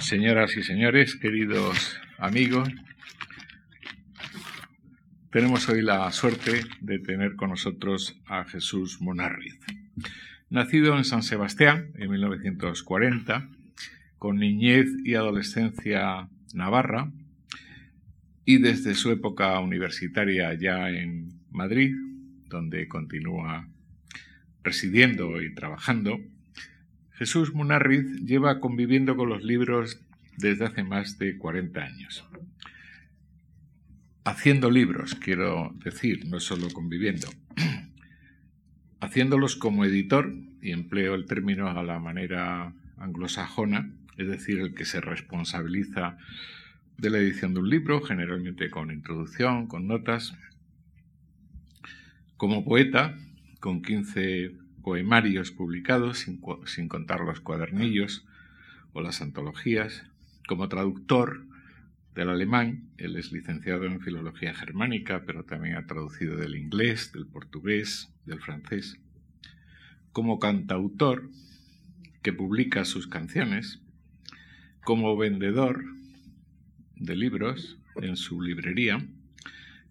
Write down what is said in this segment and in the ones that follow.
Señoras y señores, queridos amigos, tenemos hoy la suerte de tener con nosotros a Jesús Monarriz. Nacido en San Sebastián en 1940, con niñez y adolescencia navarra, y desde su época universitaria ya en Madrid, donde continúa residiendo y trabajando, Jesús Munarriz lleva conviviendo con los libros desde hace más de 40 años. Haciendo libros, quiero decir, no solo conviviendo. Haciéndolos como editor, y empleo el término a la manera anglosajona, es decir, el que se responsabiliza de la edición de un libro, generalmente con introducción, con notas. Como poeta, con 15 poemarios publicados, sin, contar los cuadernillos o las antologías. Como traductor del alemán, él es licenciado en Filología Germánica, pero también ha traducido del inglés, del portugués, del francés. Como cantautor, que publica sus canciones. Como vendedor de libros en su librería.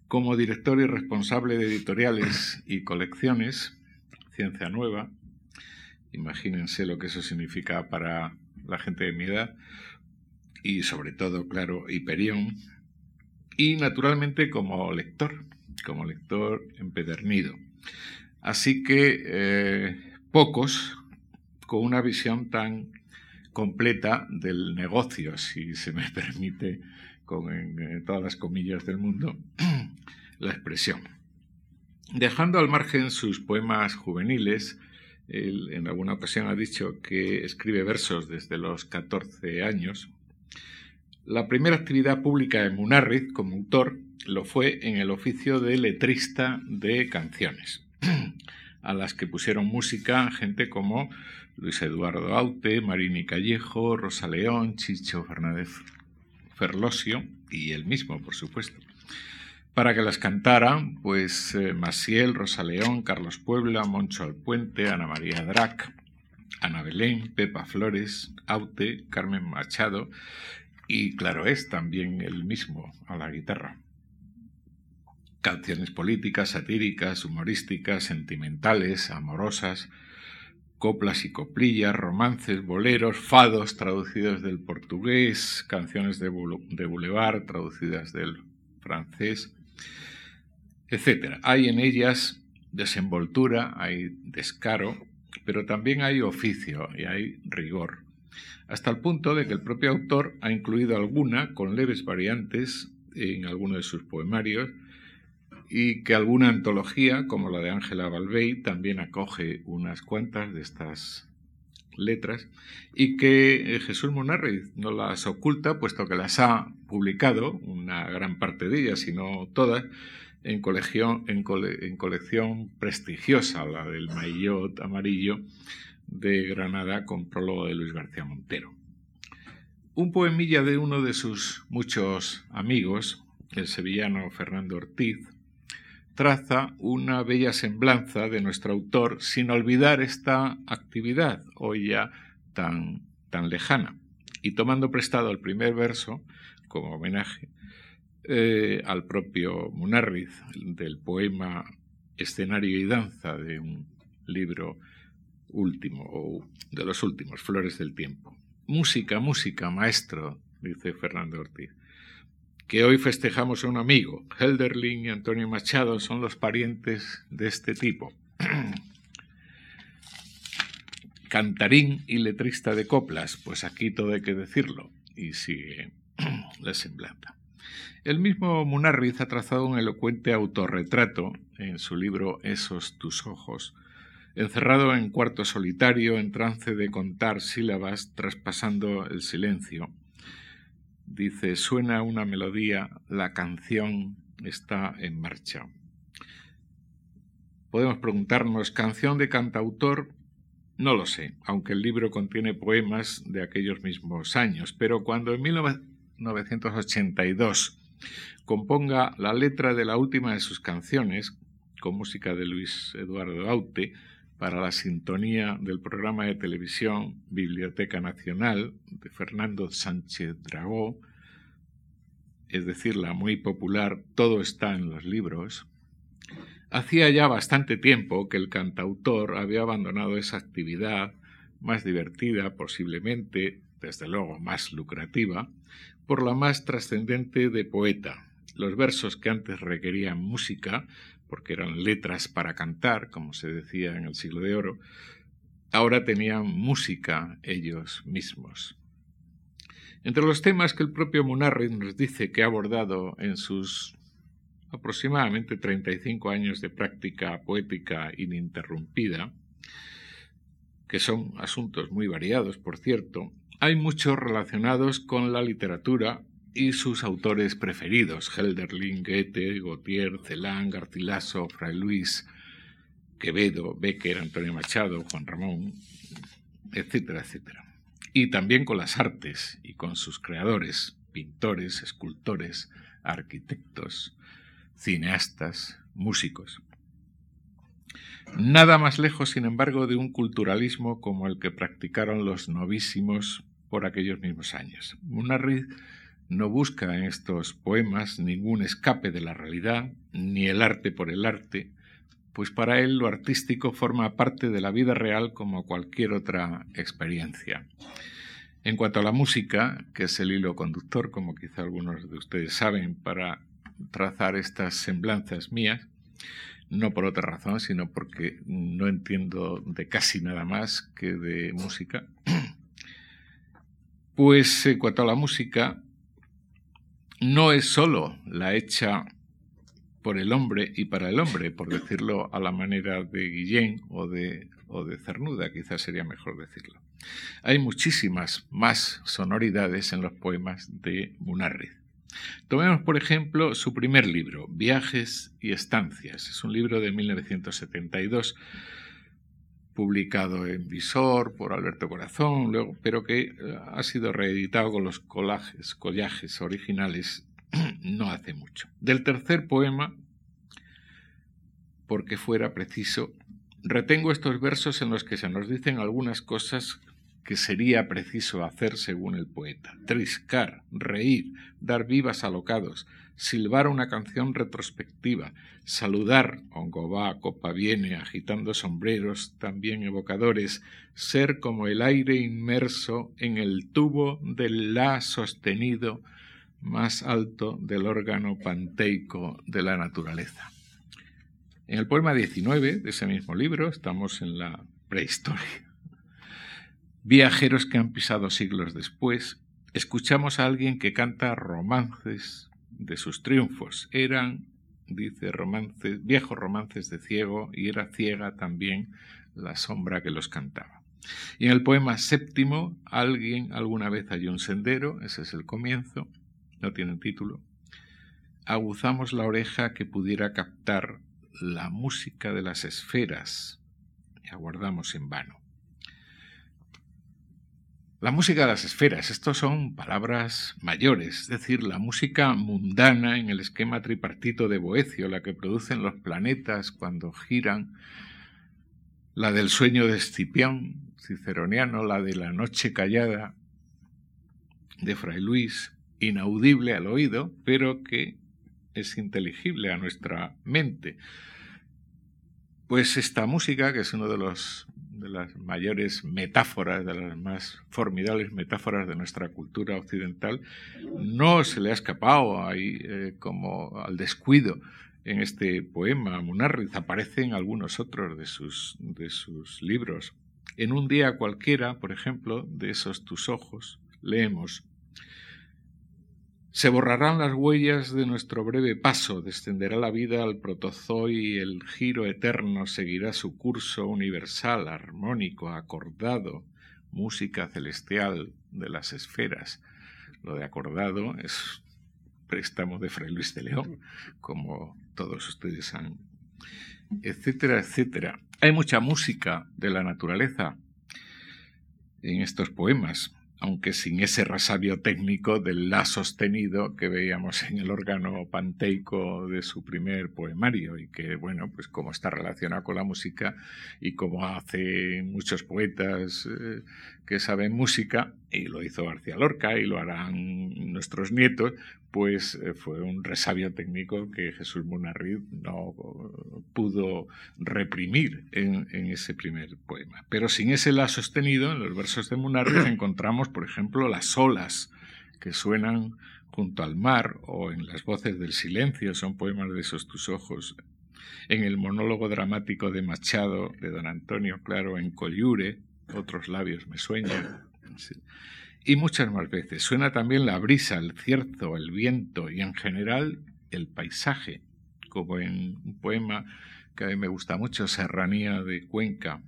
Como director y responsable de editoriales y colecciones ciencia nueva. Imagínense lo que eso significa para la gente de mi edad. Y sobre todo, claro, Hiperión. Y naturalmente como lector, como lector empedernido. Así que eh, pocos con una visión tan completa del negocio, si se me permite, con todas las comillas del mundo, la expresión. Dejando al margen sus poemas juveniles, él en alguna ocasión ha dicho que escribe versos desde los 14 años. La primera actividad pública de Munarriz como autor lo fue en el oficio de letrista de canciones, a las que pusieron música gente como Luis Eduardo Aute, Marini Callejo, Rosa León, Chicho Fernández Ferlosio y él mismo, por supuesto para que las cantaran, pues eh, Maciel, Rosa León, Carlos Puebla, Moncho Alpuente, Ana María Drac, Ana Belén, Pepa Flores, Aute, Carmen Machado y claro es también el mismo a la guitarra. Canciones políticas, satíricas, humorísticas, sentimentales, amorosas, coplas y coplillas, romances, boleros, fados traducidos del portugués, canciones de boulevard traducidas del francés, etcétera. Hay en ellas desenvoltura, hay descaro, pero también hay oficio y hay rigor, hasta el punto de que el propio autor ha incluido alguna con leves variantes en alguno de sus poemarios y que alguna antología, como la de Ángela Balvey, también acoge unas cuantas de estas letras y que eh, Jesús Monarriz no las oculta, puesto que las ha publicado, una gran parte de ellas, si no todas, en, colección, en, colección prestigiosa, la del Maillot Amarillo de Granada, con prólogo de Luis García Montero. Un poemilla de uno de sus muchos amigos, el sevillano Fernando Ortiz, traza una bella semblanza de nuestro autor sin olvidar esta actividad hoy ya tan, tan lejana. Y tomando prestado el primer verso, como homenaje, eh, al propio Munarriz del poema Escenario y Danza de un libro último, o de los últimos, Flores del Tiempo. Música, música, maestro, dice Fernando Ortiz que hoy festejamos a un amigo. Helderling y Antonio Machado son los parientes de este tipo. Cantarín y letrista de coplas, pues aquí todo hay que decirlo, y sigue la semblanza. El mismo Munarriz ha trazado un elocuente autorretrato en su libro Esos tus ojos, encerrado en cuarto solitario en trance de contar sílabas traspasando el silencio dice, suena una melodía, la canción está en marcha. Podemos preguntarnos, ¿canción de cantautor? No lo sé, aunque el libro contiene poemas de aquellos mismos años, pero cuando en 1982 componga la letra de la última de sus canciones, con música de Luis Eduardo Aute, para la sintonía del programa de televisión Biblioteca Nacional de Fernando Sánchez Dragó, es decir, la muy popular Todo está en los libros, hacía ya bastante tiempo que el cantautor había abandonado esa actividad más divertida, posiblemente, desde luego más lucrativa, por la más trascendente de poeta. Los versos que antes requerían música, porque eran letras para cantar, como se decía en el siglo de oro, ahora tenían música ellos mismos. Entre los temas que el propio Munarriz nos dice que ha abordado en sus aproximadamente 35 años de práctica poética ininterrumpida, que son asuntos muy variados, por cierto, hay muchos relacionados con la literatura y sus autores preferidos, Helderlin, Goethe, Gautier, Celan, Garcilaso, Fray Luis, Quevedo, Becker, Antonio Machado, Juan Ramón, etcétera, etcétera. Y también con las artes y con sus creadores, pintores, escultores, arquitectos, cineastas, músicos. Nada más lejos, sin embargo, de un culturalismo como el que practicaron los novísimos por aquellos mismos años. Munarriz no busca en estos poemas ningún escape de la realidad, ni el arte por el arte, pues para él lo artístico forma parte de la vida real como cualquier otra experiencia. En cuanto a la música, que es el hilo conductor, como quizá algunos de ustedes saben, para trazar estas semblanzas mías, no por otra razón, sino porque no entiendo de casi nada más que de música. Pues en cuanto a la música, no es sólo la hecha por el hombre y para el hombre, por decirlo a la manera de Guillén o de, o de Cernuda, quizás sería mejor decirlo. Hay muchísimas más sonoridades en los poemas de Munarriz. Tomemos, por ejemplo, su primer libro, Viajes y Estancias. Es un libro de 1972 publicado en Visor por Alberto Corazón, luego, pero que eh, ha sido reeditado con los collages, collajes originales no hace mucho. Del tercer poema, porque fuera preciso, retengo estos versos en los que se nos dicen algunas cosas que sería preciso hacer según el poeta. Triscar, reír, dar vivas alocados, silbar una canción retrospectiva, saludar, hongo va, copa viene, agitando sombreros también evocadores, ser como el aire inmerso en el tubo del la sostenido más alto del órgano panteico de la naturaleza. En el poema 19 de ese mismo libro, estamos en la prehistoria, viajeros que han pisado siglos después, escuchamos a alguien que canta romances de sus triunfos. Eran, dice, viejos romances de ciego y era ciega también la sombra que los cantaba. Y en el poema séptimo, alguien alguna vez halló un sendero, ese es el comienzo, no tiene título. Aguzamos la oreja que pudiera captar la música de las esferas y aguardamos en vano. La música de las esferas, estos son palabras mayores, es decir, la música mundana en el esquema tripartito de Boecio, la que producen los planetas cuando giran, la del sueño de Escipión, ciceroniano, la de la noche callada de Fray Luis, inaudible al oído, pero que es inteligible a nuestra mente. Pues esta música, que es uno de los de las mayores metáforas, de las más formidables metáforas de nuestra cultura occidental, no se le ha escapado ahí eh, como al descuido en este poema. Munarriz aparece en algunos otros de sus, de sus libros. En un día cualquiera, por ejemplo, de esos tus ojos, leemos se borrarán las huellas de nuestro breve paso, descenderá la vida al protozoi y el giro eterno seguirá su curso universal, armónico, acordado, música celestial de las esferas. Lo de acordado es préstamo de Fray Luis de León, como todos ustedes han, etcétera, etcétera. Hay mucha música de la naturaleza en estos poemas aunque sin ese resabio técnico del la sostenido que veíamos en el órgano panteico de su primer poemario y que, bueno, pues como está relacionado con la música y como hace muchos poetas eh, que saben música, y lo hizo García Lorca y lo harán nuestros nietos, pues eh, fue un resabio técnico que Jesús Munarriz no pudo reprimir en, ese primer poema. Pero sin ese la sostenido, en los versos de Munarriz encontramos, por ejemplo, las olas que suenan junto al mar o en las voces del silencio, son poemas de esos tus ojos. En el monólogo dramático de Machado, de don Antonio Claro, en Collure, otros labios me sueñan. Y muchas más veces. Suena también la brisa, el cierzo, el viento y en general el paisaje, como en un poema que a mí me gusta mucho, Serranía de Cuenca,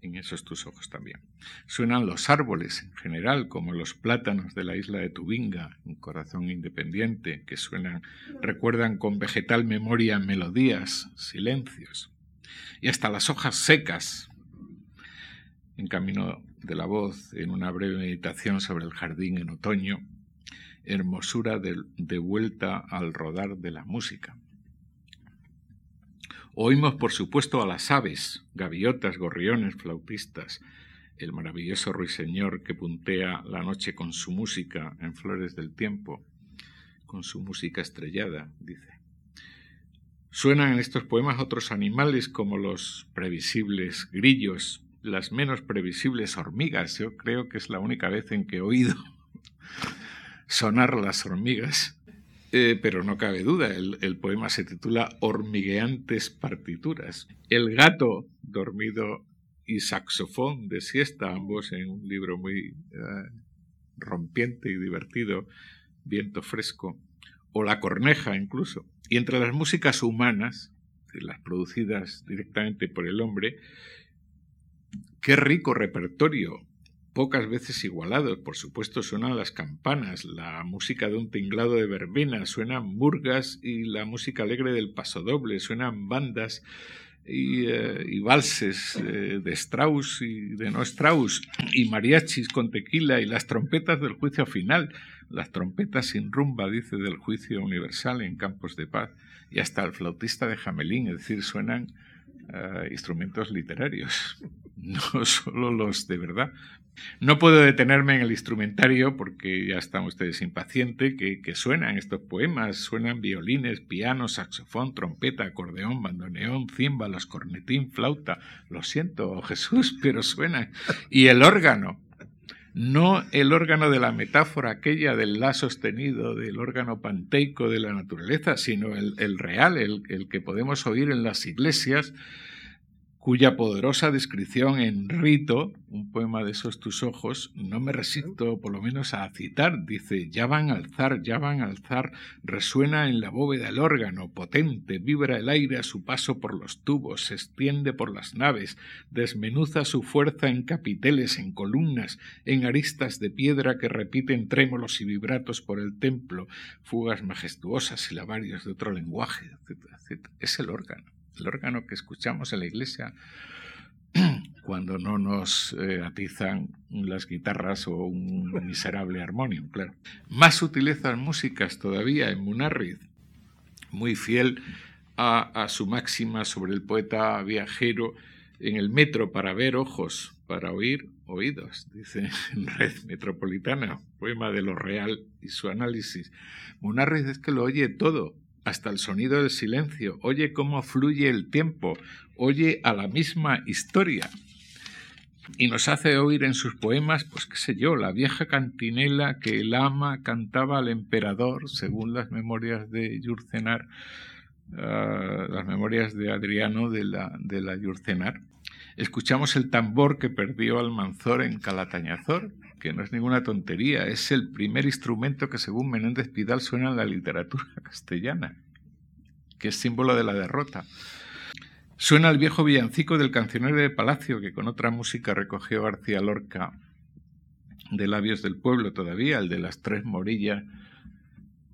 en esos tus ojos también. Suenan los árboles en general, como los plátanos de la isla de Tubinga, un corazón independiente, que suenan, recuerdan con vegetal memoria melodías, silencios. Y hasta las hojas secas, en camino de la voz, en una breve meditación sobre el jardín en otoño, hermosura de, de vuelta al rodar de la música. Oímos, por supuesto, a las aves, gaviotas, gorriones, flautistas, el maravilloso ruiseñor que puntea la noche con su música en flores del tiempo, con su música estrellada, dice. Suenan en estos poemas otros animales como los previsibles grillos, las menos previsibles hormigas. Yo creo que es la única vez en que he oído sonar las hormigas. Eh, pero no cabe duda, el, poema se titula Hormigueantes partituras. El gato dormido y saxofón de siesta, ambos en un libro muy eh, rompiente y divertido, Viento fresco, o La corneja incluso. Y entre las músicas humanas, las producidas directamente por el hombre, Qué rico repertorio, pocas veces igualados. Por supuesto suenan las campanas, la música de un tinglado de verbena, suenan murgas y la música alegre del pasodoble, suenan bandas y, eh, valses eh, de Strauss y de no Strauss, y mariachis con tequila y las trompetas del juicio final, las trompetas sin rumba, dice, del juicio universal en campos de paz, y hasta el flautista de Jamelín, es decir, suenan eh, instrumentos literarios, no solo los de verdad. No puedo detenerme en el instrumentario porque ya están ustedes impacientes, que, suenan estos poemas, suenan violines, piano, saxofón, trompeta, acordeón, bandoneón, címbalos, cornetín, flauta. Lo siento, Jesús, pero suenan. Y el órgano, no el órgano de la metáfora aquella del la sostenido, del órgano panteico de la naturaleza, sino el, real, el, que podemos oír en las iglesias, cuya poderosa descripción en Rito, un poema de esos tus ojos, no me resisto por lo menos a citar. Dice, ya van a alzar, ya van a alzar, resuena en la bóveda el órgano, potente, vibra el aire a su paso por los tubos, se extiende por las naves, desmenuza su fuerza en capiteles, en columnas, en aristas de piedra que repiten trémolos y vibratos por el templo, fugas majestuosas y lavarios de otro lenguaje, etc. Es el órgano el órgano que escuchamos en la iglesia cuando no nos eh, atizan las guitarras o un miserable armonium, claro. Más sutilezas músicas todavía en Munarriz, muy fiel a, su máxima sobre el poeta viajero en el metro para ver ojos, para oír oídos, dice en Red Metropolitana, poema de lo real y su análisis. Munarriz es que lo oye todo, hasta el sonido del silencio, oye cómo fluye el tiempo, oye a la misma historia. Y nos hace oír en sus poemas, pues qué sé yo, la vieja cantinela que el ama cantaba al emperador, según las memorias de Yurcenar, ah, las memorias de Adriano de la, de la Yurcenar. Escuchamos el tambor que perdió Almanzor en Calatañazor, que no es ninguna tontería, es el primer instrumento que según Menéndez Pidal suena en la literatura castellana, que es símbolo de la derrota. Suena el viejo villancico del cancionero de Palacio, que con otra música recogió García Lorca de Labios del Pueblo todavía, el de las tres morillas,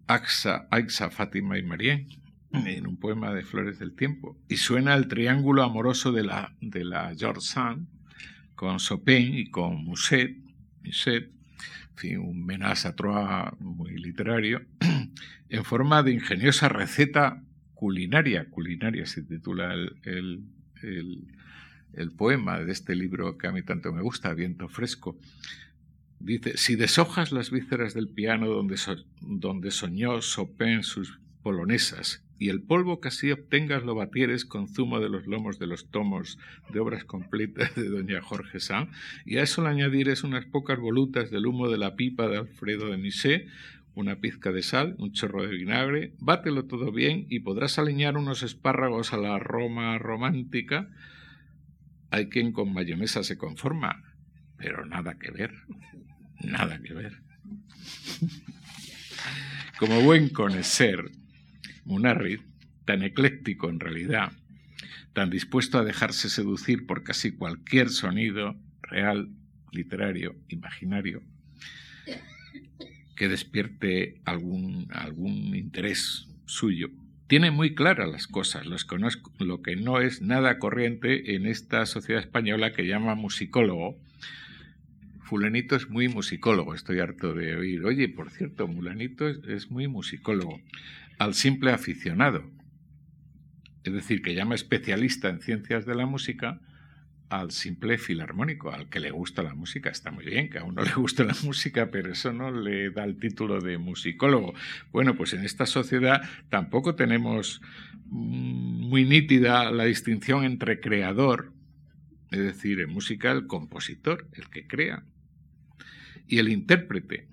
Axa, Aixa, Fátima y Marién, en un poema de Flores del Tiempo. Y suena el triángulo amoroso de la, de la George Sand, con Chopin y con Musset, un a trois muy literario, en forma de ingeniosa receta culinaria, culinaria se titula el, el, poema de este libro que a mí tanto me gusta, Viento Fresco. Dice, si deshojas las vísceras del piano donde, donde soñó Chopin sus polonesas y el polvo que así obtengas lo batieres con zumo de los lomos de los tomos de obras completas de doña Jorge Sanz, y a eso le añadires unas pocas volutas del humo de la pipa de Alfredo de Misé, una pizca de sal, un chorro de vinagre, bátelo todo bien y podrás aliñar unos espárragos a la Roma romántica. Hay quien con mayonesa se conforma, pero nada que ver, nada que ver. Como buen conocer, Munarrid, tan ecléctico en realidad, tan dispuesto a dejarse seducir por casi cualquier sonido real, literario, imaginario, que despierte algún, algún interés suyo. Tiene muy claras las cosas, lo que no es nada corriente en esta sociedad española que llama musicólogo. Fulanito es muy musicólogo, estoy harto de oír. Oye, por cierto, Mulanito es muy musicólogo. Al simple aficionado, es decir, que llama especialista en ciencias de la música, al simple filarmónico, al que le gusta la música. Está muy bien que a uno le guste la música, pero eso no le da el título de musicólogo. Bueno, pues en esta sociedad tampoco tenemos mm, muy nítida la distinción entre creador, es decir, en música el compositor, el que crea, y el intérprete.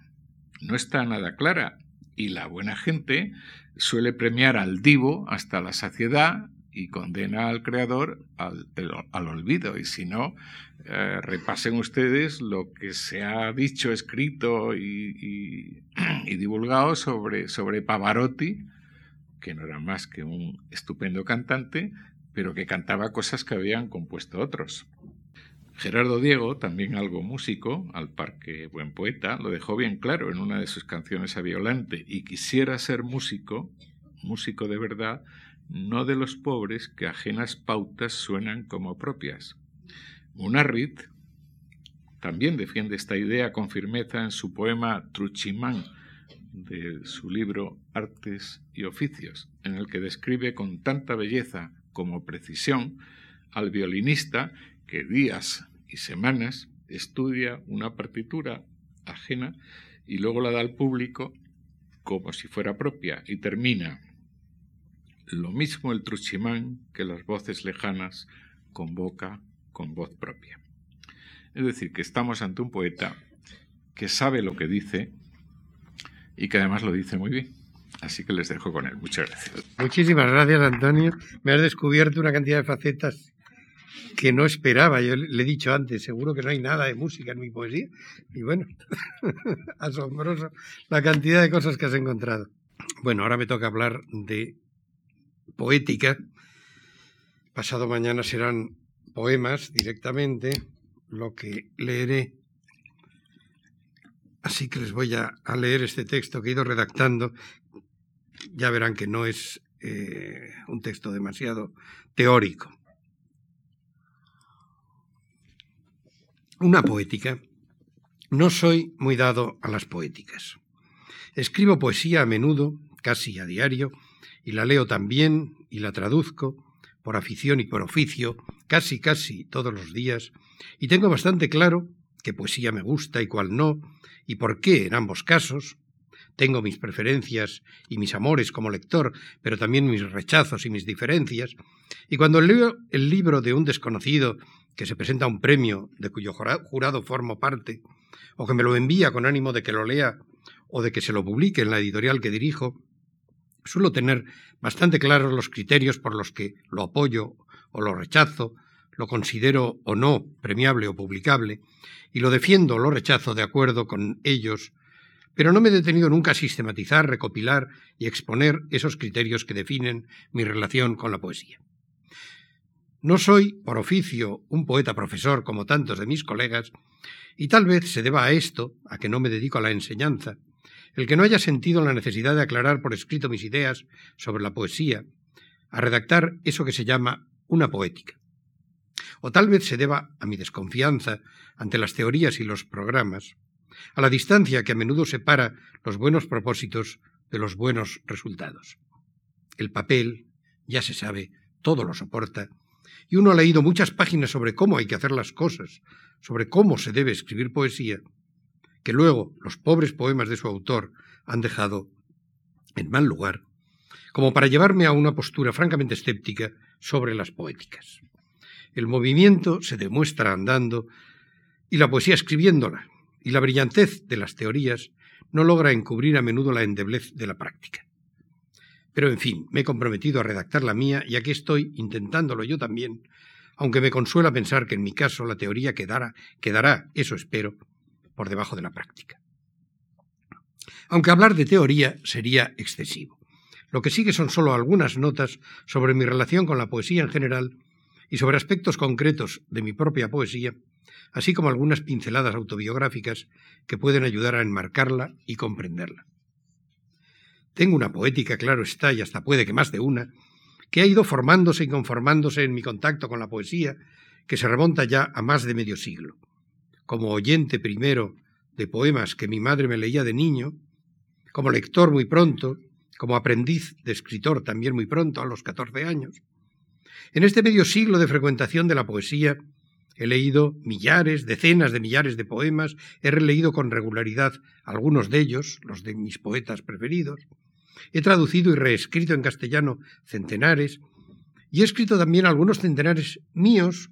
No está nada clara. Y la buena gente suele premiar al divo hasta la saciedad y condena al creador al, olvido. Y si no, eh, repasen ustedes lo que se ha dicho, escrito y, divulgado sobre, sobre Pavarotti, que no era más que un estupendo cantante, pero que cantaba cosas que habían compuesto otros. Gerardo Diego, también algo músico, al par que buen poeta, lo dejó bien claro en una de sus canciones a Violante, y quisiera ser músico, músico de verdad, no de los pobres que ajenas pautas suenan como propias. Munarrit también defiende esta idea con firmeza en su poema Truchimán, de su libro Artes y Oficios, en el que describe con tanta belleza como precisión al violinista que días y semanas estudia una partitura ajena y luego la da al público como si fuera propia y termina lo mismo el truchimán que las voces lejanas convoca con voz propia. Es decir, que estamos ante un poeta que sabe lo que dice y que además lo dice muy bien. Así que les dejo con él. Muchas gracias. Muchísimas gracias, Antonio. Me has descubierto una cantidad de facetas que no esperaba. Yo le he dicho antes, seguro que no hay nada de música en mi poesía. Y bueno, asombroso la cantidad de cosas que has encontrado. Bueno, ahora me toca hablar de poética. Pasado mañana serán poemas directamente, lo que leeré. Así que les voy a, leer este texto que he ido redactando. Ya verán que no es eh, un texto demasiado teórico. Una poética. No soy muy dado a las poéticas. Escribo poesía a menudo, casi a diario, y la leo también y la traduzco por afición y por oficio, casi casi todos los días, y tengo bastante claro qué poesía me gusta y cuál no, y por qué en ambos casos. Tengo mis preferencias y mis amores como lector, pero también mis rechazos y mis diferencias, y cuando leo el libro de un desconocido que se presenta a un premio de cuyo jurado formo parte, o que me lo envía con ánimo de que lo lea o de que se lo publique en la editorial que dirijo, Suelo tener bastante claros los criterios por los que lo apoyo o lo rechazo, lo considero o no premiable o publicable, y lo defiendo o lo rechazo de acuerdo con ellos, pero no me he detenido nunca a sistematizar, recopilar y exponer esos criterios que definen mi relación con la poesía. No soy, por oficio, un poeta profesor como tantos de mis colegas, y tal vez se deba a esto, a que no me dedico a la enseñanza, el que no haya sentido la necesidad de aclarar por escrito mis ideas sobre la poesía, a redactar eso que se llama una poética. O tal vez se deba a mi desconfianza ante las teorías y los programas, a la distancia que a menudo separa los buenos propósitos de los buenos resultados. El papel, ya se sabe, todo lo soporta, y uno ha leído muchas páginas sobre cómo hay que hacer las cosas, sobre cómo se debe escribir poesía, que luego los pobres poemas de su autor han dejado en mal lugar, como para llevarme a una postura francamente escéptica sobre las poéticas. El movimiento se demuestra andando y la poesía escribiéndola, y la brillantez de las teorías no logra encubrir a menudo la endeblez de la práctica. Pero en fin, me he comprometido a redactar la mía y aquí estoy intentándolo yo también, aunque me consuela pensar que en mi caso la teoría quedará, quedará, eso espero, por debajo de la práctica. Aunque hablar de teoría sería excesivo. Lo que sigue son solo algunas notas sobre mi relación con la poesía en general y sobre aspectos concretos de mi propia poesía, así como algunas pinceladas autobiográficas que pueden ayudar a enmarcarla y comprenderla. Tengo una poética, claro está, y hasta puede que más de una, que ha ido formándose y conformándose en mi contacto con la poesía, que se remonta ya a más de medio siglo. Como oyente primero de poemas que mi madre me leía de niño, como lector muy pronto, como aprendiz de escritor también muy pronto, a los catorce años. En este medio siglo de frecuentación de la poesía, he leído millares, decenas de millares de poemas, he releído con regularidad algunos de ellos, los de mis poetas preferidos, he traducido y reescrito en castellano centenares, y he escrito también algunos centenares míos,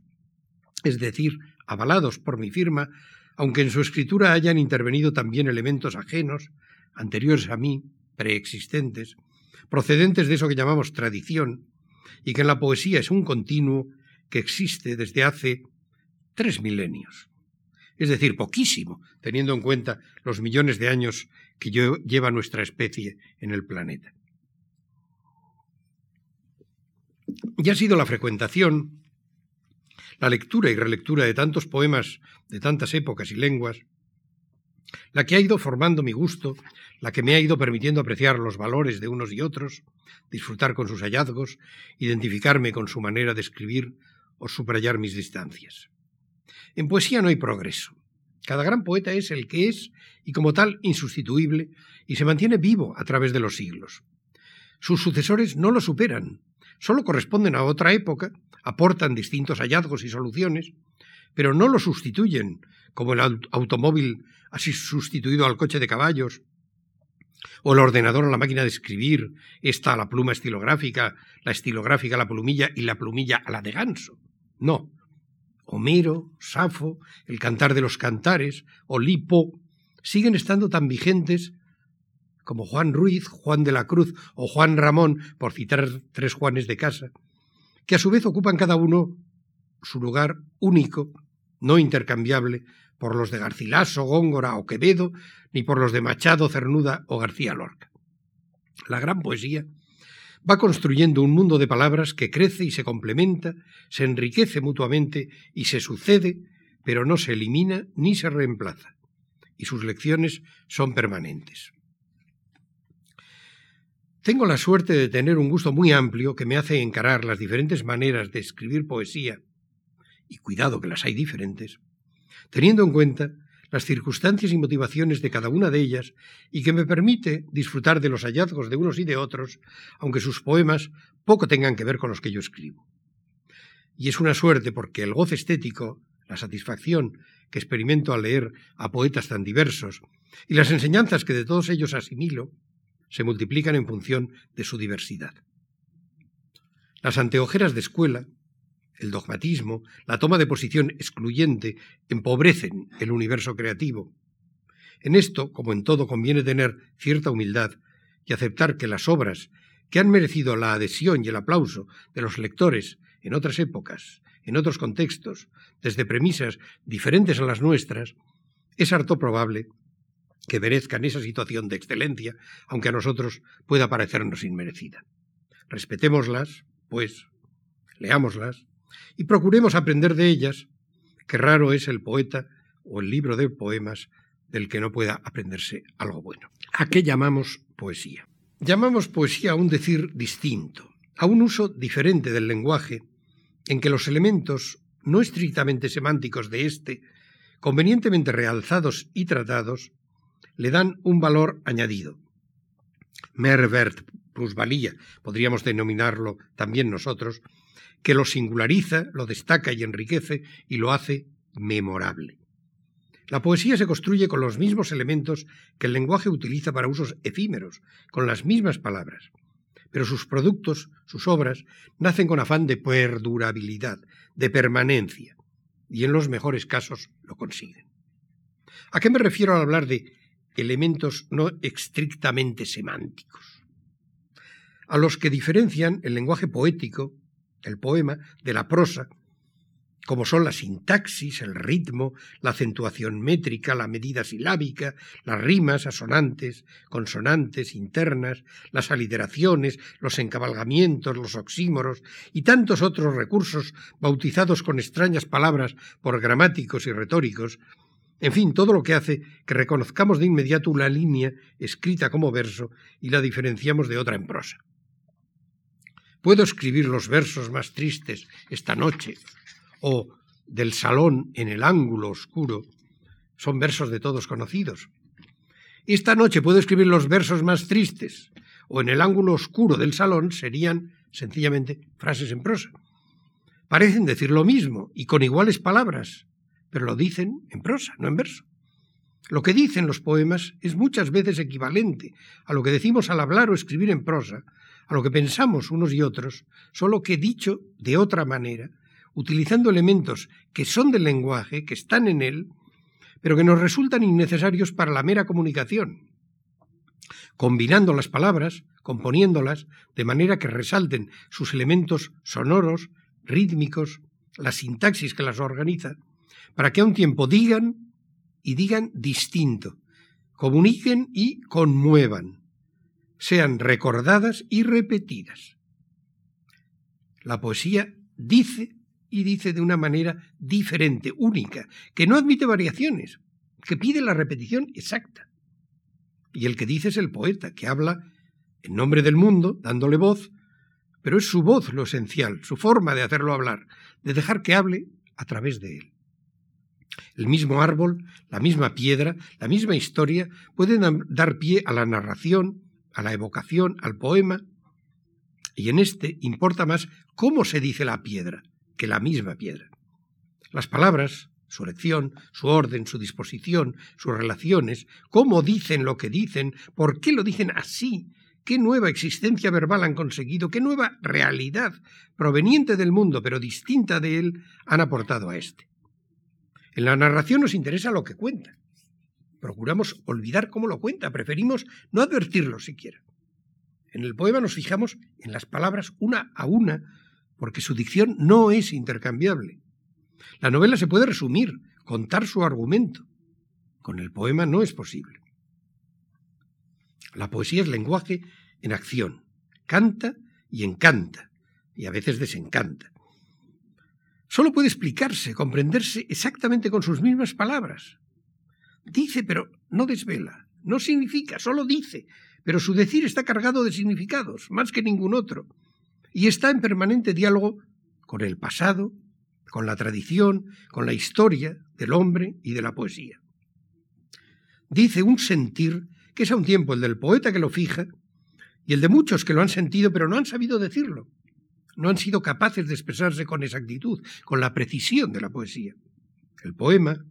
es decir, avalados por mi firma, aunque en su escritura hayan intervenido también elementos ajenos, anteriores a mí, preexistentes, procedentes de eso que llamamos tradición, y que en la poesía es un continuo que existe desde hace tres milenios. Es decir, poquísimo, teniendo en cuenta los millones de años que lleva nuestra especie en el planeta. Y ha sido la frecuentación, la lectura y relectura de tantos poemas de tantas épocas y lenguas, la que ha ido formando mi gusto, la que me ha ido permitiendo apreciar los valores de unos y otros, disfrutar con sus hallazgos, identificarme con su manera de escribir o subrayar mis distancias. En poesía no hay progreso. Cada gran poeta es el que es y como tal insustituible y se mantiene vivo a través de los siglos. Sus sucesores no lo superan, solo corresponden a otra época, aportan distintos hallazgos y soluciones, pero no lo sustituyen, como el automóvil así sustituido al coche de caballos, o el ordenador a la máquina de escribir, esta a la pluma estilográfica, la estilográfica a la plumilla y la plumilla a la de ganso. No. Homero, Safo, el cantar de los cantares, o Lipo, siguen estando tan vigentes como Juan Ruiz, Juan de la Cruz o Juan Ramón, por citar tres Juanes de casa, que a su vez ocupan cada uno su lugar único no intercambiable por los de Garcilaso, Góngora o Quevedo, ni por los de Machado, Cernuda o García Lorca. La gran poesía va construyendo un mundo de palabras que crece y se complementa, se enriquece mutuamente y se sucede, pero no se elimina ni se reemplaza, y sus lecciones son permanentes. Tengo la suerte de tener un gusto muy amplio que me hace encarar las diferentes maneras de escribir poesía y cuidado que las hay diferentes, teniendo en cuenta las circunstancias y motivaciones de cada una de ellas y que me permite disfrutar de los hallazgos de unos y de otros, aunque sus poemas poco tengan que ver con los que yo escribo. Y es una suerte porque el goce estético, la satisfacción que experimento al leer a poetas tan diversos y las enseñanzas que de todos ellos asimilo, se multiplican en función de su diversidad. Las anteojeras de escuela, el dogmatismo, la toma de posición excluyente, empobrecen el universo creativo. En esto, como en todo, conviene tener cierta humildad y aceptar que las obras que han merecido la adhesión y el aplauso de los lectores en otras épocas, en otros contextos, desde premisas diferentes a las nuestras, es harto probable que merezcan esa situación de excelencia, aunque a nosotros pueda parecernos inmerecida. Respetémoslas, pues, leámoslas, y procuremos aprender de ellas, que raro es el poeta o el libro de poemas del que no pueda aprenderse algo bueno. ¿A qué llamamos poesía? Llamamos poesía a un decir distinto, a un uso diferente del lenguaje, en que los elementos no estrictamente semánticos de éste convenientemente realzados y tratados, le dan un valor añadido. Mervert, plusvalía, podríamos denominarlo también nosotros, que lo singulariza, lo destaca y enriquece y lo hace memorable. La poesía se construye con los mismos elementos que el lenguaje utiliza para usos efímeros, con las mismas palabras. Pero sus productos, sus obras, nacen con afán de perdurabilidad, de permanencia, y en los mejores casos lo consiguen. ¿A qué me refiero al hablar de elementos no estrictamente semánticos? A los que diferencian el lenguaje poético, el poema, de la prosa, como son la sintaxis, el ritmo, la acentuación métrica, la medida silábica, las rimas asonantes, consonantes, internas, las aliteraciones, los encabalgamientos, los oxímoros y tantos otros recursos bautizados con extrañas palabras por gramáticos y retóricos, en fin, todo lo que hace que reconozcamos de inmediato una línea escrita como verso y la diferenciamos de otra en prosa. Puedo escribir los versos más tristes esta noche o del salón en el ángulo oscuro son versos de todos conocidos. Esta noche puedo escribir los versos más tristes o en el ángulo oscuro del salón serían sencillamente frases en prosa. Parecen decir lo mismo y con iguales palabras, pero lo dicen en prosa, no en verso. Lo que dicen los poemas es muchas veces equivalente a lo que decimos al hablar o escribir en prosa, a lo que pensamos unos y otros, solo que dicho de otra manera, utilizando elementos que son del lenguaje, que están en él, pero que nos resultan innecesarios para la mera comunicación. Combinando las palabras, componiéndolas, de manera que resalten sus elementos sonoros, rítmicos, la sintaxis que las organiza, para que a un tiempo digan y digan distinto, comuniquen y conmuevan, sean recordadas y repetidas. La poesía dice y dice de una manera diferente, única, que no admite variaciones, que pide la repetición exacta. Y el que dice es el poeta, que habla en nombre del mundo, dándole voz, pero es su voz lo esencial, su forma de hacerlo hablar, de dejar que hable a través de él. El mismo árbol, la misma piedra, la misma historia pueden dar pie a la narración, a la evocación, al poema, y en este importa más cómo se dice la piedra, que la misma piedra. Las palabras, su elección, su orden, su disposición, sus relaciones, cómo dicen lo que dicen, por qué lo dicen así, qué nueva existencia verbal han conseguido, qué nueva realidad proveniente del mundo pero distinta de él han aportado a éste. En la narración nos interesa lo que cuenta. Procuramos olvidar cómo lo cuenta, preferimos no advertirlo siquiera. En el poema nos fijamos en las palabras una a una porque su dicción no es intercambiable. La novela se puede resumir, contar su argumento. Con el poema no es posible. La poesía es lenguaje en acción. Canta y encanta, y a veces desencanta. Solo puede explicarse, comprenderse exactamente con sus mismas palabras. Dice, pero no desvela. No significa, solo dice, pero su decir está cargado de significados, más que ningún otro y está en permanente diálogo con el pasado, con la tradición, con la historia del hombre y de la poesía. Dice un sentir que es a un tiempo el del poeta que lo fija y el de muchos que lo han sentido pero no han sabido decirlo, no han sido capaces de expresarse con exactitud, con la precisión de la poesía. El poema,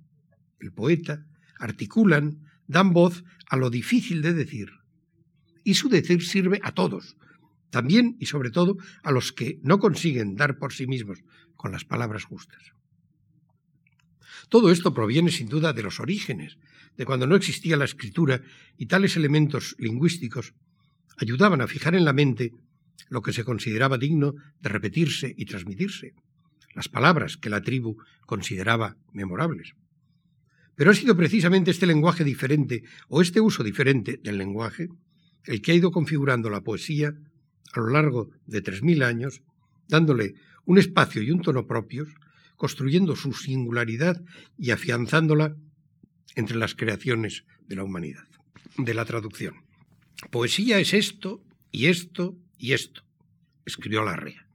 el poeta, articulan, dan voz a lo difícil de decir. Y su decir sirve a todos, también y sobre todo a los que no consiguen dar por sí mismos con las palabras justas. Todo esto proviene sin duda de los orígenes, de cuando no existía la escritura y tales elementos lingüísticos ayudaban a fijar en la mente lo que se consideraba digno de repetirse y transmitirse, las palabras que la tribu consideraba memorables. Pero ha sido precisamente este lenguaje diferente o este uso diferente del lenguaje el que ha ido configurando la poesía a lo largo de tres mil años, dándole un espacio y un tono propios, construyendo su singularidad y afianzándola entre las creaciones de la humanidad. De la traducción. Poesía es esto y esto y esto, escribió Larrea.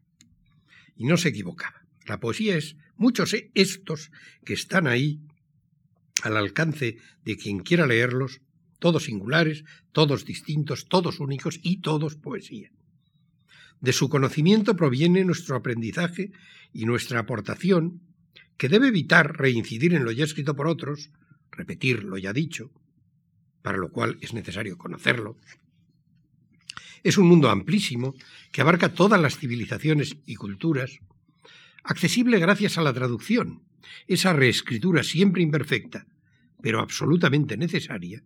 Y no se equivocaba. La poesía es muchos estos que están ahí al alcance de quien quiera leerlos, todos singulares, todos distintos, todos únicos y todos poesía. De su conocimiento proviene nuestro aprendizaje y nuestra aportación, que debe evitar reincidir en lo ya escrito por otros, repetir lo ya dicho, para lo cual es necesario conocerlo. Es un mundo amplísimo que abarca todas las civilizaciones y culturas, accesible gracias a la traducción, esa reescritura siempre imperfecta, pero absolutamente necesaria,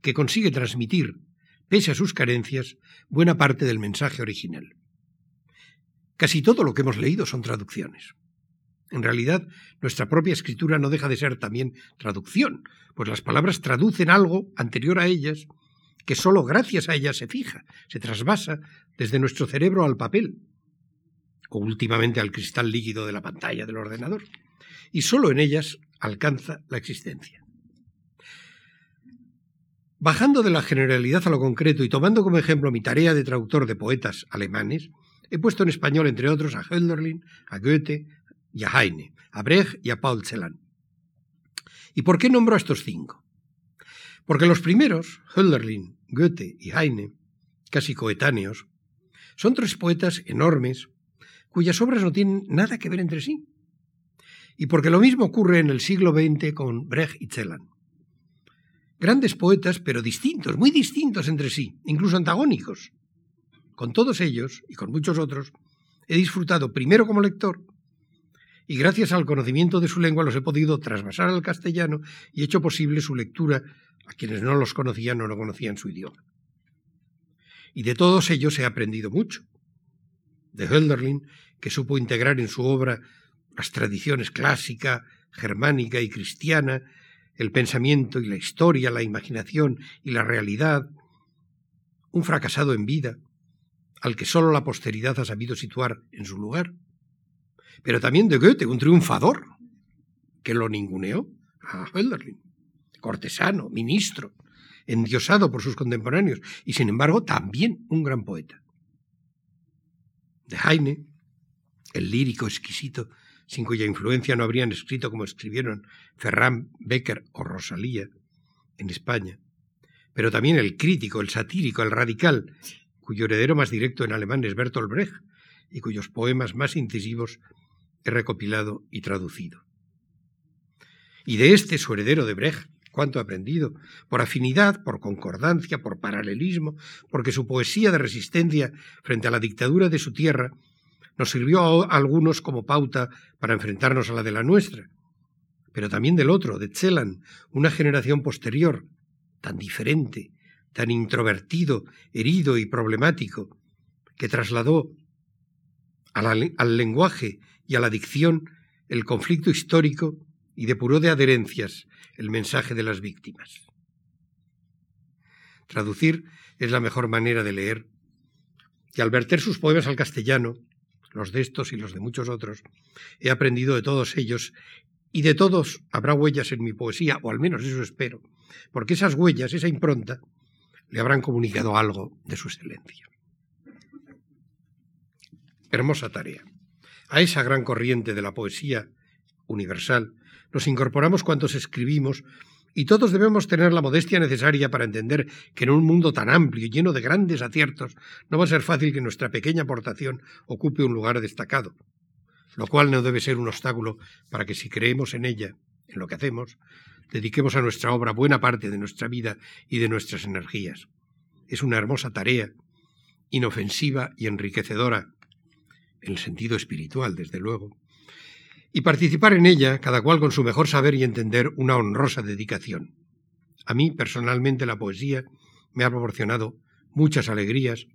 que consigue transmitir, pese a sus carencias, buena parte del mensaje original. Casi todo lo que hemos leído son traducciones. En realidad, nuestra propia escritura no deja de ser también traducción, pues las palabras traducen algo anterior a ellas que sólo gracias a ellas se fija, se trasvasa desde nuestro cerebro al papel, o últimamente al cristal líquido de la pantalla del ordenador, y sólo en ellas alcanza la existencia. Bajando de la generalidad a lo concreto y tomando como ejemplo mi tarea de traductor de poetas alemanes, he puesto en español, entre otros, a Hölderlin, a Goethe y a Heine, a Brecht y a Paul Celan. ¿Y por qué nombro a estos cinco? Porque los primeros, Hölderlin, Goethe y Heine, casi coetáneos, son tres poetas enormes cuyas obras no tienen nada que ver entre sí. Y porque lo mismo ocurre en el siglo XX con Brecht y Celan. Grandes poetas, pero distintos, muy distintos entre sí, incluso antagónicos. Con todos ellos, y con muchos otros, he disfrutado primero como lector, y gracias al conocimiento de su lengua los he podido trasvasar al castellano y he hecho posible su lectura a quienes no los conocían o no conocían su idioma. Y de todos ellos he aprendido mucho. De Hölderlin, que supo integrar en su obra las tradiciones clásica, germánica y cristiana, el pensamiento y la historia, la imaginación y la realidad, un fracasado en vida, al que sólo la posteridad ha sabido situar en su lugar. Pero también de Goethe, un triunfador, que lo ninguneó a Hölderlin, cortesano, ministro, endiosado por sus contemporáneos, y sin embargo también un gran poeta. De Heine, el lírico exquisito sin cuya influencia no habrían escrito como escribieron Ferran Becker o Rosalía en España, pero también el crítico, el satírico, el radical, cuyo heredero más directo en alemán es Bertolt Brecht y cuyos poemas más incisivos he recopilado y traducido. Y de este, su heredero de Brecht, cuánto he aprendido, por afinidad, por concordancia, por paralelismo, porque su poesía de resistencia frente a la dictadura de su tierra nos sirvió a algunos como pauta para enfrentarnos a la de la nuestra, pero también del otro, de Celan, una generación posterior, tan diferente, tan introvertido, herido y problemático, que trasladó al lenguaje y a la dicción el conflicto histórico y depuró de adherencias el mensaje de las víctimas. Traducir es la mejor manera de leer, y al verter sus poemas al castellano, los de estos y los de muchos otros, he aprendido de todos ellos y de todos habrá huellas en mi poesía, o al menos eso espero, porque esas huellas, esa impronta, le habrán comunicado algo de su excelencia. Hermosa tarea. A esa gran corriente de la poesía universal nos incorporamos cuantos escribimos y todos debemos tener la modestia necesaria para entender que en un mundo tan amplio y lleno de grandes aciertos no va a ser fácil que nuestra pequeña aportación ocupe un lugar destacado, lo cual no debe ser un obstáculo para que si creemos en ella, en lo que hacemos, dediquemos a nuestra obra buena parte de nuestra vida y de nuestras energías. Es una hermosa tarea, inofensiva y enriquecedora, en el sentido espiritual, desde luego, y participar en ella, cada cual con su mejor saber y entender, una honrosa dedicación. A mí, personalmente, la poesía me ha proporcionado muchas alegrías,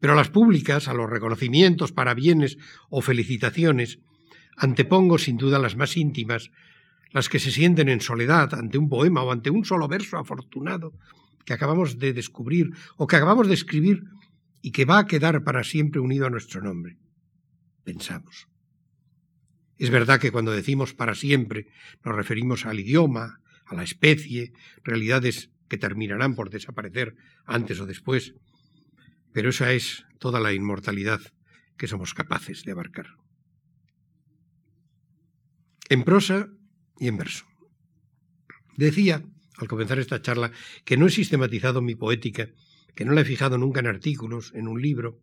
pero a las públicas, a los reconocimientos, parabienes o felicitaciones, antepongo sin duda las más íntimas, las que se sienten en soledad ante un poema o ante un solo verso afortunado que acabamos de descubrir o que acabamos de escribir y que va a quedar para siempre unido a nuestro nombre. Pensamos. Es verdad que cuando decimos para siempre nos referimos al idioma, a la especie, realidades que terminarán por desaparecer antes o después, pero esa es toda la inmortalidad que somos capaces de abarcar. En prosa y en verso. Decía, al comenzar esta charla, que no he sistematizado mi poética, que no la he fijado nunca en artículos, en un libro,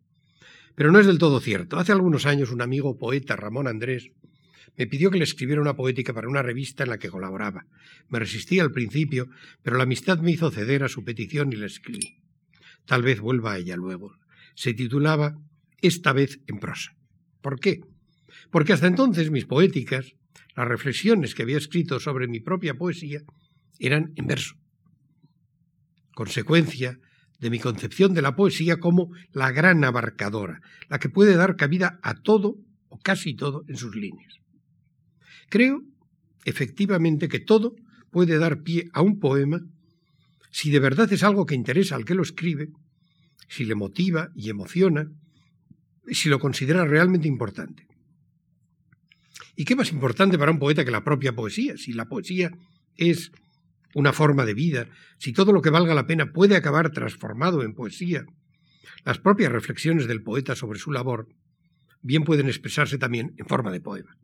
pero no es del todo cierto. Hace algunos años un amigo poeta, Ramón Andrés, me pidió que le escribiera una poética para una revista en la que colaboraba. Me resistí al principio, pero la amistad me hizo ceder a su petición y la escribí. Tal vez vuelva a ella luego. Se titulaba Esta vez en prosa. ¿Por qué? Porque hasta entonces mis poéticas, las reflexiones que había escrito sobre mi propia poesía, eran en verso. Consecuencia de mi concepción de la poesía como la gran abarcadora, la que puede dar cabida a todo o casi todo en sus líneas. Creo, efectivamente, que todo puede dar pie a un poema si de verdad es algo que interesa al que lo escribe, si le motiva y emociona, si lo considera realmente importante. ¿Y qué más importante para un poeta que la propia poesía? Si la poesía es una forma de vida, si todo lo que valga la pena puede acabar transformado en poesía, las propias reflexiones del poeta sobre su labor bien pueden expresarse también en forma de poema.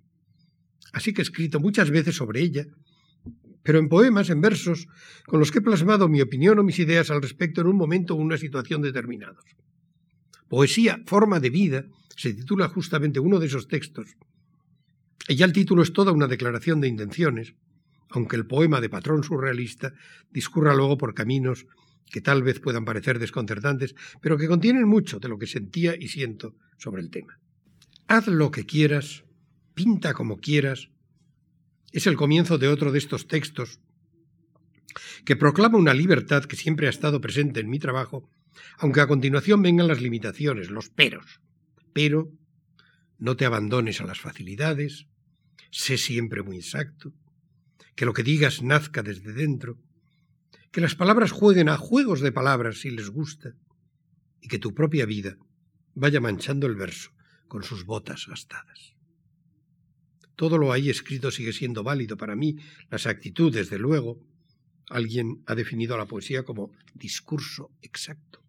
Así que he escrito muchas veces sobre ella, pero en poemas, en versos, con los que he plasmado mi opinión o mis ideas al respecto en un momento o una situación determinados. Poesía, forma de vida, se titula justamente uno de esos textos. Y ya el título es toda una declaración de intenciones, aunque el poema de patrón surrealista discurra luego por caminos que tal vez puedan parecer desconcertantes, pero que contienen mucho de lo que sentía y siento sobre el tema. Haz lo que quieras, pinta como quieras, es el comienzo de otro de estos textos que proclama una libertad que siempre ha estado presente en mi trabajo, aunque a continuación vengan las limitaciones, los peros. Pero no te abandones a las facilidades, sé siempre muy exacto, que lo que digas nazca desde dentro, que las palabras jueguen a juegos de palabras si les gusta, y que tu propia vida vaya manchando el verso con sus botas gastadas. Todo lo ahí escrito sigue siendo válido para mí, las actitudes, desde luego. Alguien ha definido a la poesía como discurso exacto.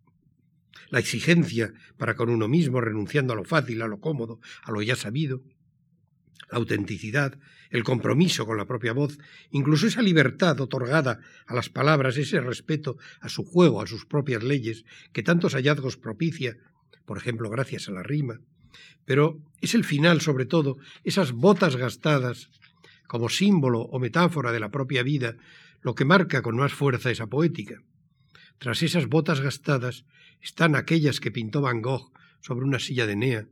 La exigencia para con uno mismo, renunciando a lo fácil, a lo cómodo, a lo ya sabido, la autenticidad, el compromiso con la propia voz, incluso esa libertad otorgada a las palabras, ese respeto a su juego, a sus propias leyes, que tantos hallazgos propicia, por ejemplo, gracias a la rima. Pero es el final, sobre todo, esas botas gastadas, como símbolo o metáfora de la propia vida, lo que marca con más fuerza esa poética. Tras esas botas gastadas están aquellas que pintó Van Gogh sobre una silla de Nea,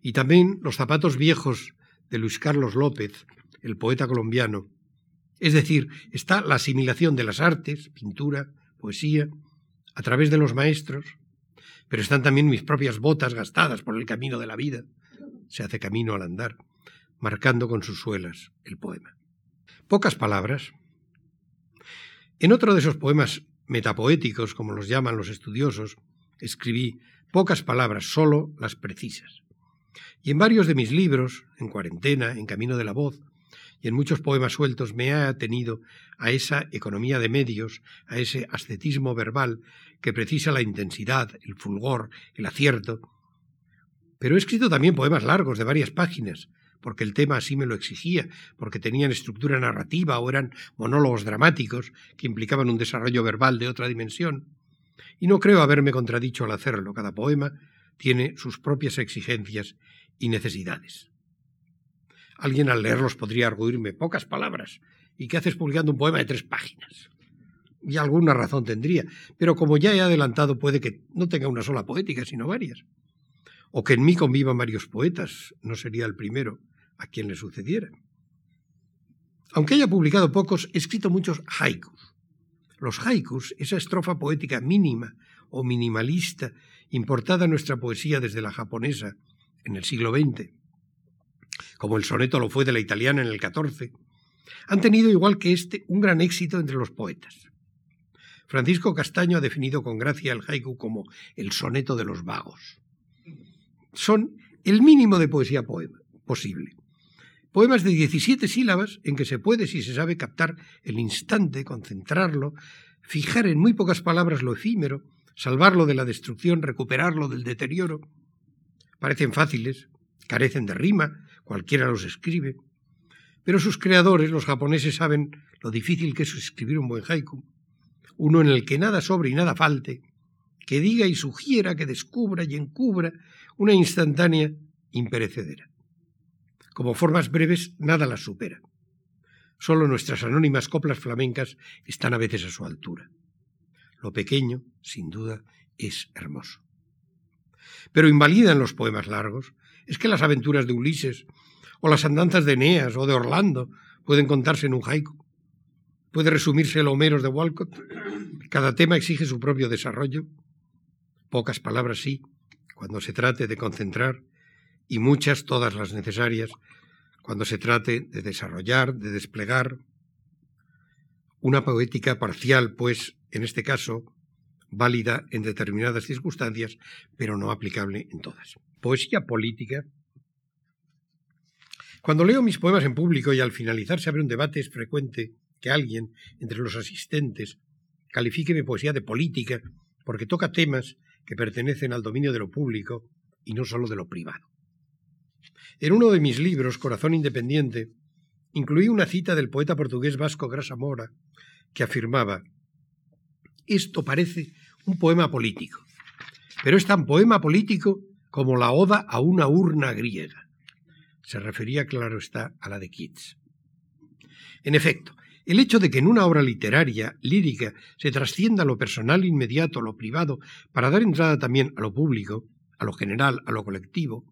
y también los zapatos viejos de Luis Carlos López, el poeta colombiano. Es decir, está la asimilación de las artes, pintura, poesía, a través de los maestros, pero están también mis propias botas gastadas por el camino de la vida. Se hace camino al andar, marcando con sus suelas el poema. Pocas palabras. En otro de esos poemas metapoéticos, como los llaman los estudiosos, escribí pocas palabras, solo las precisas. Y en varios de mis libros, en Cuarentena, en Camino de la Voz, y en muchos poemas sueltos me ha atenido a esa economía de medios, a ese ascetismo verbal que precisa la intensidad, el fulgor, el acierto. Pero he escrito también poemas largos de varias páginas, porque el tema así me lo exigía, porque tenían estructura narrativa o eran monólogos dramáticos que implicaban un desarrollo verbal de otra dimensión. Y no creo haberme contradicho al hacerlo. Cada poema tiene sus propias exigencias y necesidades. Alguien al leerlos podría arguirme pocas palabras. ¿Y qué haces publicando un poema de tres páginas? Y alguna razón tendría, pero como ya he adelantado, puede que no tenga una sola poética, sino varias. O que en mí convivan varios poetas, no sería el primero a quien le sucediera. Aunque haya publicado pocos, he escrito muchos haikus. Los haikus, esa estrofa poética mínima o minimalista importada a nuestra poesía desde la japonesa en el siglo XX, como el soneto lo fue de la italiana en el XIV, han tenido igual que este un gran éxito entre los poetas. Francisco Castaño ha definido con gracia el haiku como el soneto de los vagos. Son el mínimo de poesía posible. Poemas de 17 sílabas en que se puede, si se sabe, captar el instante, concentrarlo, fijar en muy pocas palabras lo efímero, salvarlo de la destrucción, recuperarlo del deterioro. Parecen fáciles, carecen de rima, cualquiera los escribe, Pero sus creadores, los japoneses, saben lo difícil que es escribir un buen haiku, uno en el que nada sobre y nada falte, que diga y sugiera, que descubra y encubra una instantánea imperecedera. Como formas breves, nada las supera. Solo nuestras anónimas coplas flamencas están a veces a su altura. Lo pequeño, sin duda, es hermoso. Pero invalidan los poemas largos. Es que las aventuras de Ulises, o las andanzas de Eneas o de Orlando pueden contarse en un haiku. Puede resumirse el Homeros de Walcott. Cada tema exige su propio desarrollo. Pocas palabras sí, cuando se trate de concentrar, y muchas, todas las necesarias, cuando se trate de desarrollar, de desplegar. Una poética parcial, pues, en este caso, válida en determinadas circunstancias, pero no aplicable en todas. Poesía política. Cuando leo mis poemas en público y al finalizar se abre un debate, es frecuente que alguien, entre los asistentes, califique mi poesía de política porque toca temas que pertenecen al dominio de lo público y no solo de lo privado. En uno de mis libros, Corazón Independiente, incluí una cita del poeta portugués Vasco Grasa Mora que afirmaba esto parece un poema político, pero es tan poema político como la oda a una urna griega. Se refería, claro está, a la de Keats. En efecto, el hecho de que en una obra literaria, lírica, se trascienda lo personal inmediato, lo privado, para dar entrada también a lo público, a lo general, a lo colectivo,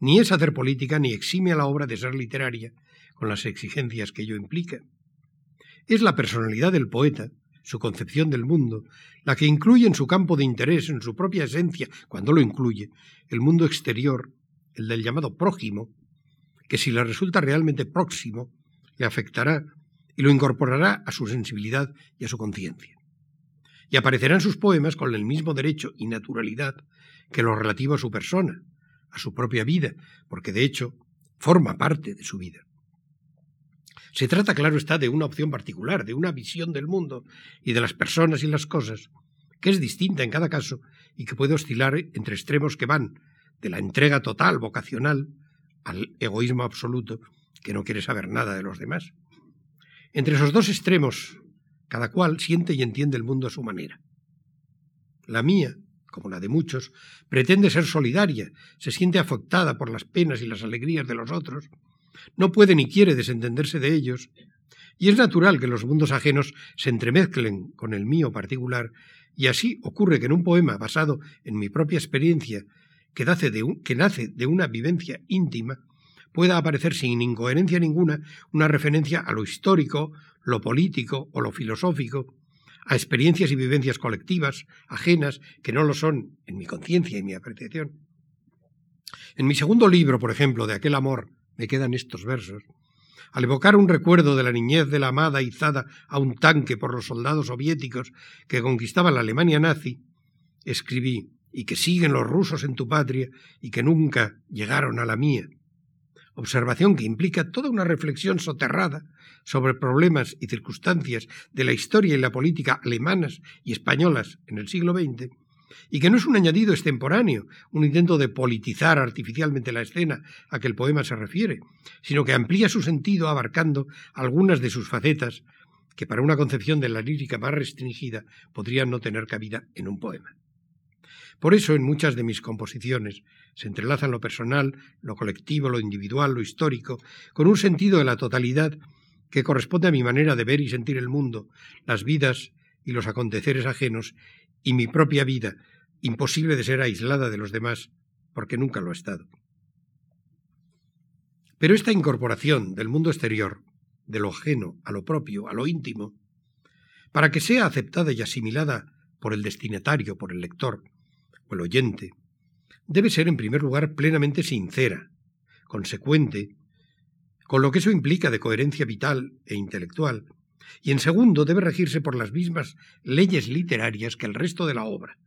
ni es hacer política ni exime a la obra de ser literaria, con las exigencias que ello implica. Es la personalidad del poeta, su concepción del mundo, la que incluye en su campo de interés, en su propia esencia, cuando lo incluye, el mundo exterior, el del llamado prójimo, que si le resulta realmente próximo, le afectará y lo incorporará a su sensibilidad y a su conciencia. Y aparecerán sus poemas con el mismo derecho y naturalidad que lo relativo a su persona, a su propia vida, porque de hecho forma parte de su vida. Se trata, claro está, de una opción particular, de una visión del mundo y de las personas y las cosas, que es distinta en cada caso y que puede oscilar entre extremos que van de la entrega total, vocacional, al egoísmo absoluto, que no quiere saber nada de los demás. Entre esos dos extremos, cada cual siente y entiende el mundo a su manera. La mía, como la de muchos, pretende ser solidaria, se siente afectada por las penas y las alegrías de los otros, no puede ni quiere desentenderse de ellos, y es natural que los mundos ajenos se entremezclen con el mío particular, y así ocurre que en un poema basado en mi propia experiencia, que nace de, que nace de una vivencia íntima, pueda aparecer sin incoherencia ninguna una referencia a lo histórico, lo político o lo filosófico, a experiencias y vivencias colectivas, ajenas, que no lo son en mi conciencia y mi apreciación. En mi segundo libro, por ejemplo, de aquel amor, me quedan estos versos. Al evocar un recuerdo de la niñez de la amada izada a un tanque por los soldados soviéticos que conquistaban la Alemania nazi, escribí, y que siguen los rusos en tu patria y que nunca llegaron a la mía. Observación que implica toda una reflexión soterrada sobre problemas y circunstancias de la historia y la política alemanas y españolas en el siglo XX y que no es un añadido extemporáneo, un intento de politizar artificialmente la escena a que el poema se refiere, sino que amplía su sentido abarcando algunas de sus facetas que para una concepción de la lírica más restringida podrían no tener cabida en un poema. Por eso en muchas de mis composiciones se entrelazan lo personal, lo colectivo, lo individual, lo histórico, con un sentido de la totalidad que corresponde a mi manera de ver y sentir el mundo, las vidas y los aconteceres ajenos y mi propia vida, imposible de ser aislada de los demás, porque nunca lo ha estado. Pero esta incorporación del mundo exterior, de lo ajeno a lo propio, a lo íntimo, para que sea aceptada y asimilada por el destinatario, por el lector el oyente, debe ser en primer lugar plenamente sincera, consecuente, con lo que eso implica de coherencia vital e intelectual, y en segundo debe regirse por las mismas leyes literarias que el resto de la obra.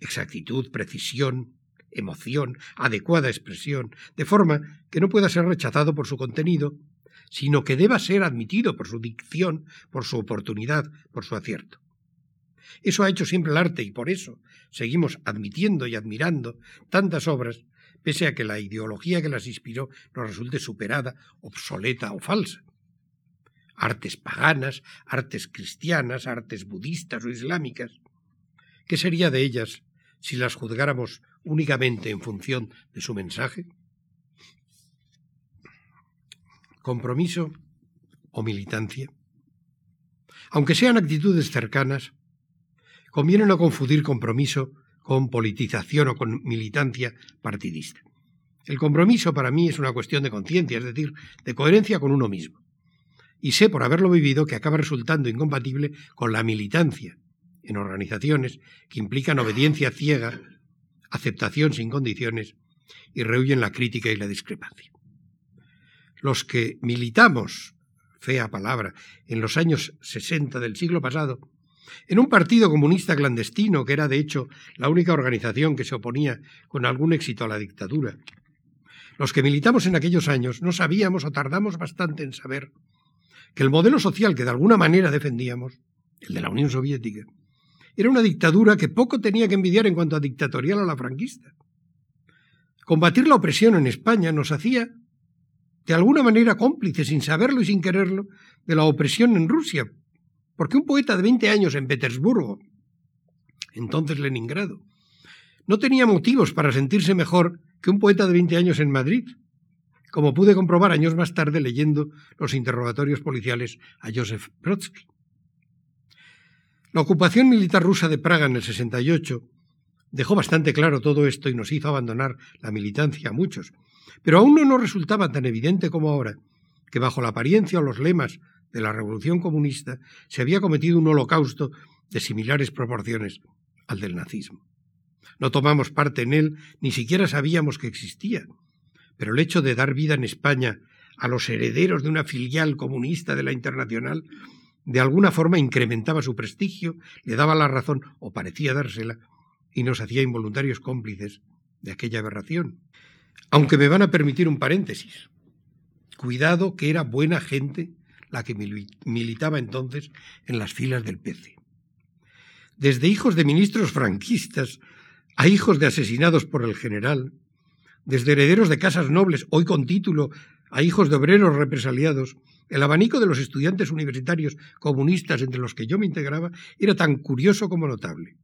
Exactitud, precisión, emoción, adecuada expresión, de forma que no pueda ser rechazado por su contenido, sino que deba ser admitido por su dicción, por su oportunidad, por su acierto. Eso ha hecho siempre el arte y por eso seguimos admitiendo y admirando tantas obras, pese a que la ideología que las inspiró nos resulte superada, obsoleta o falsa. Artes paganas, artes cristianas, artes budistas o islámicas. ¿Qué sería de ellas si las juzgáramos únicamente en función de su mensaje? ¿Compromiso o militancia? Aunque sean actitudes cercanas, conviene no confundir compromiso con politización o con militancia partidista. El compromiso para mí es una cuestión de conciencia, es decir, de coherencia con uno mismo. Y sé por haberlo vivido que acaba resultando incompatible con la militancia en organizaciones que implican obediencia ciega, aceptación sin condiciones y rehuyen la crítica y la discrepancia. Los que militamos, fea palabra, en los años 60 del siglo pasado, en un partido comunista clandestino, que era de hecho la única organización que se oponía con algún éxito a la dictadura. Los que militamos en aquellos años no sabíamos o tardamos bastante en saber que el modelo social que de alguna manera defendíamos, el de la Unión Soviética, era una dictadura que poco tenía que envidiar en cuanto a dictatorial a la franquista. Combatir la opresión en España nos hacía, de alguna manera, cómplices, sin saberlo y sin quererlo, de la opresión en Rusia, porque un poeta de 20 años en Petersburgo, entonces Leningrado, no tenía motivos para sentirse mejor que un poeta de 20 años en Madrid, como pude comprobar años más tarde leyendo los interrogatorios policiales a Joseph Brodsky. La ocupación militar rusa de Praga en el 68 dejó bastante claro todo esto y nos hizo abandonar la militancia a muchos, pero aún no nos resultaba tan evidente como ahora que bajo la apariencia o los lemas de la Revolución Comunista se había cometido un holocausto de similares proporciones al del nazismo. No tomamos parte en él, ni siquiera sabíamos que existía, pero el hecho de dar vida en España a los herederos de una filial comunista de la Internacional de alguna forma incrementaba su prestigio, le daba la razón o parecía dársela, y nos hacía involuntarios cómplices de aquella aberración. Aunque me van a permitir un paréntesis. Cuidado que era buena gente la que militaba entonces en las filas del PC. Desde hijos de ministros franquistas a hijos de asesinados por el general, desde herederos de casas nobles, hoy con título, a hijos de obreros represaliados, el abanico de los estudiantes universitarios comunistas entre los que yo me integraba era tan curioso como notable.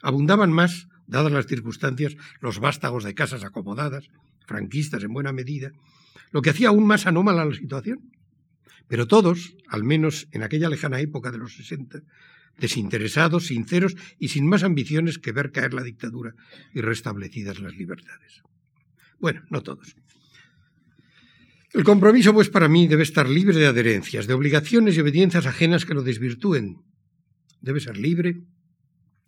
Abundaban más, dadas las circunstancias, los vástagos de casas acomodadas, franquistas en buena medida, lo que hacía aún más anómala la situación. Pero todos, al menos en aquella lejana época de los sesenta, desinteresados, sinceros y sin más ambiciones que ver caer la dictadura y restablecidas las libertades. Bueno, no todos. El compromiso, pues, para mí debe estar libre de adherencias, de obligaciones y obediencias ajenas que lo desvirtúen. Debe ser libre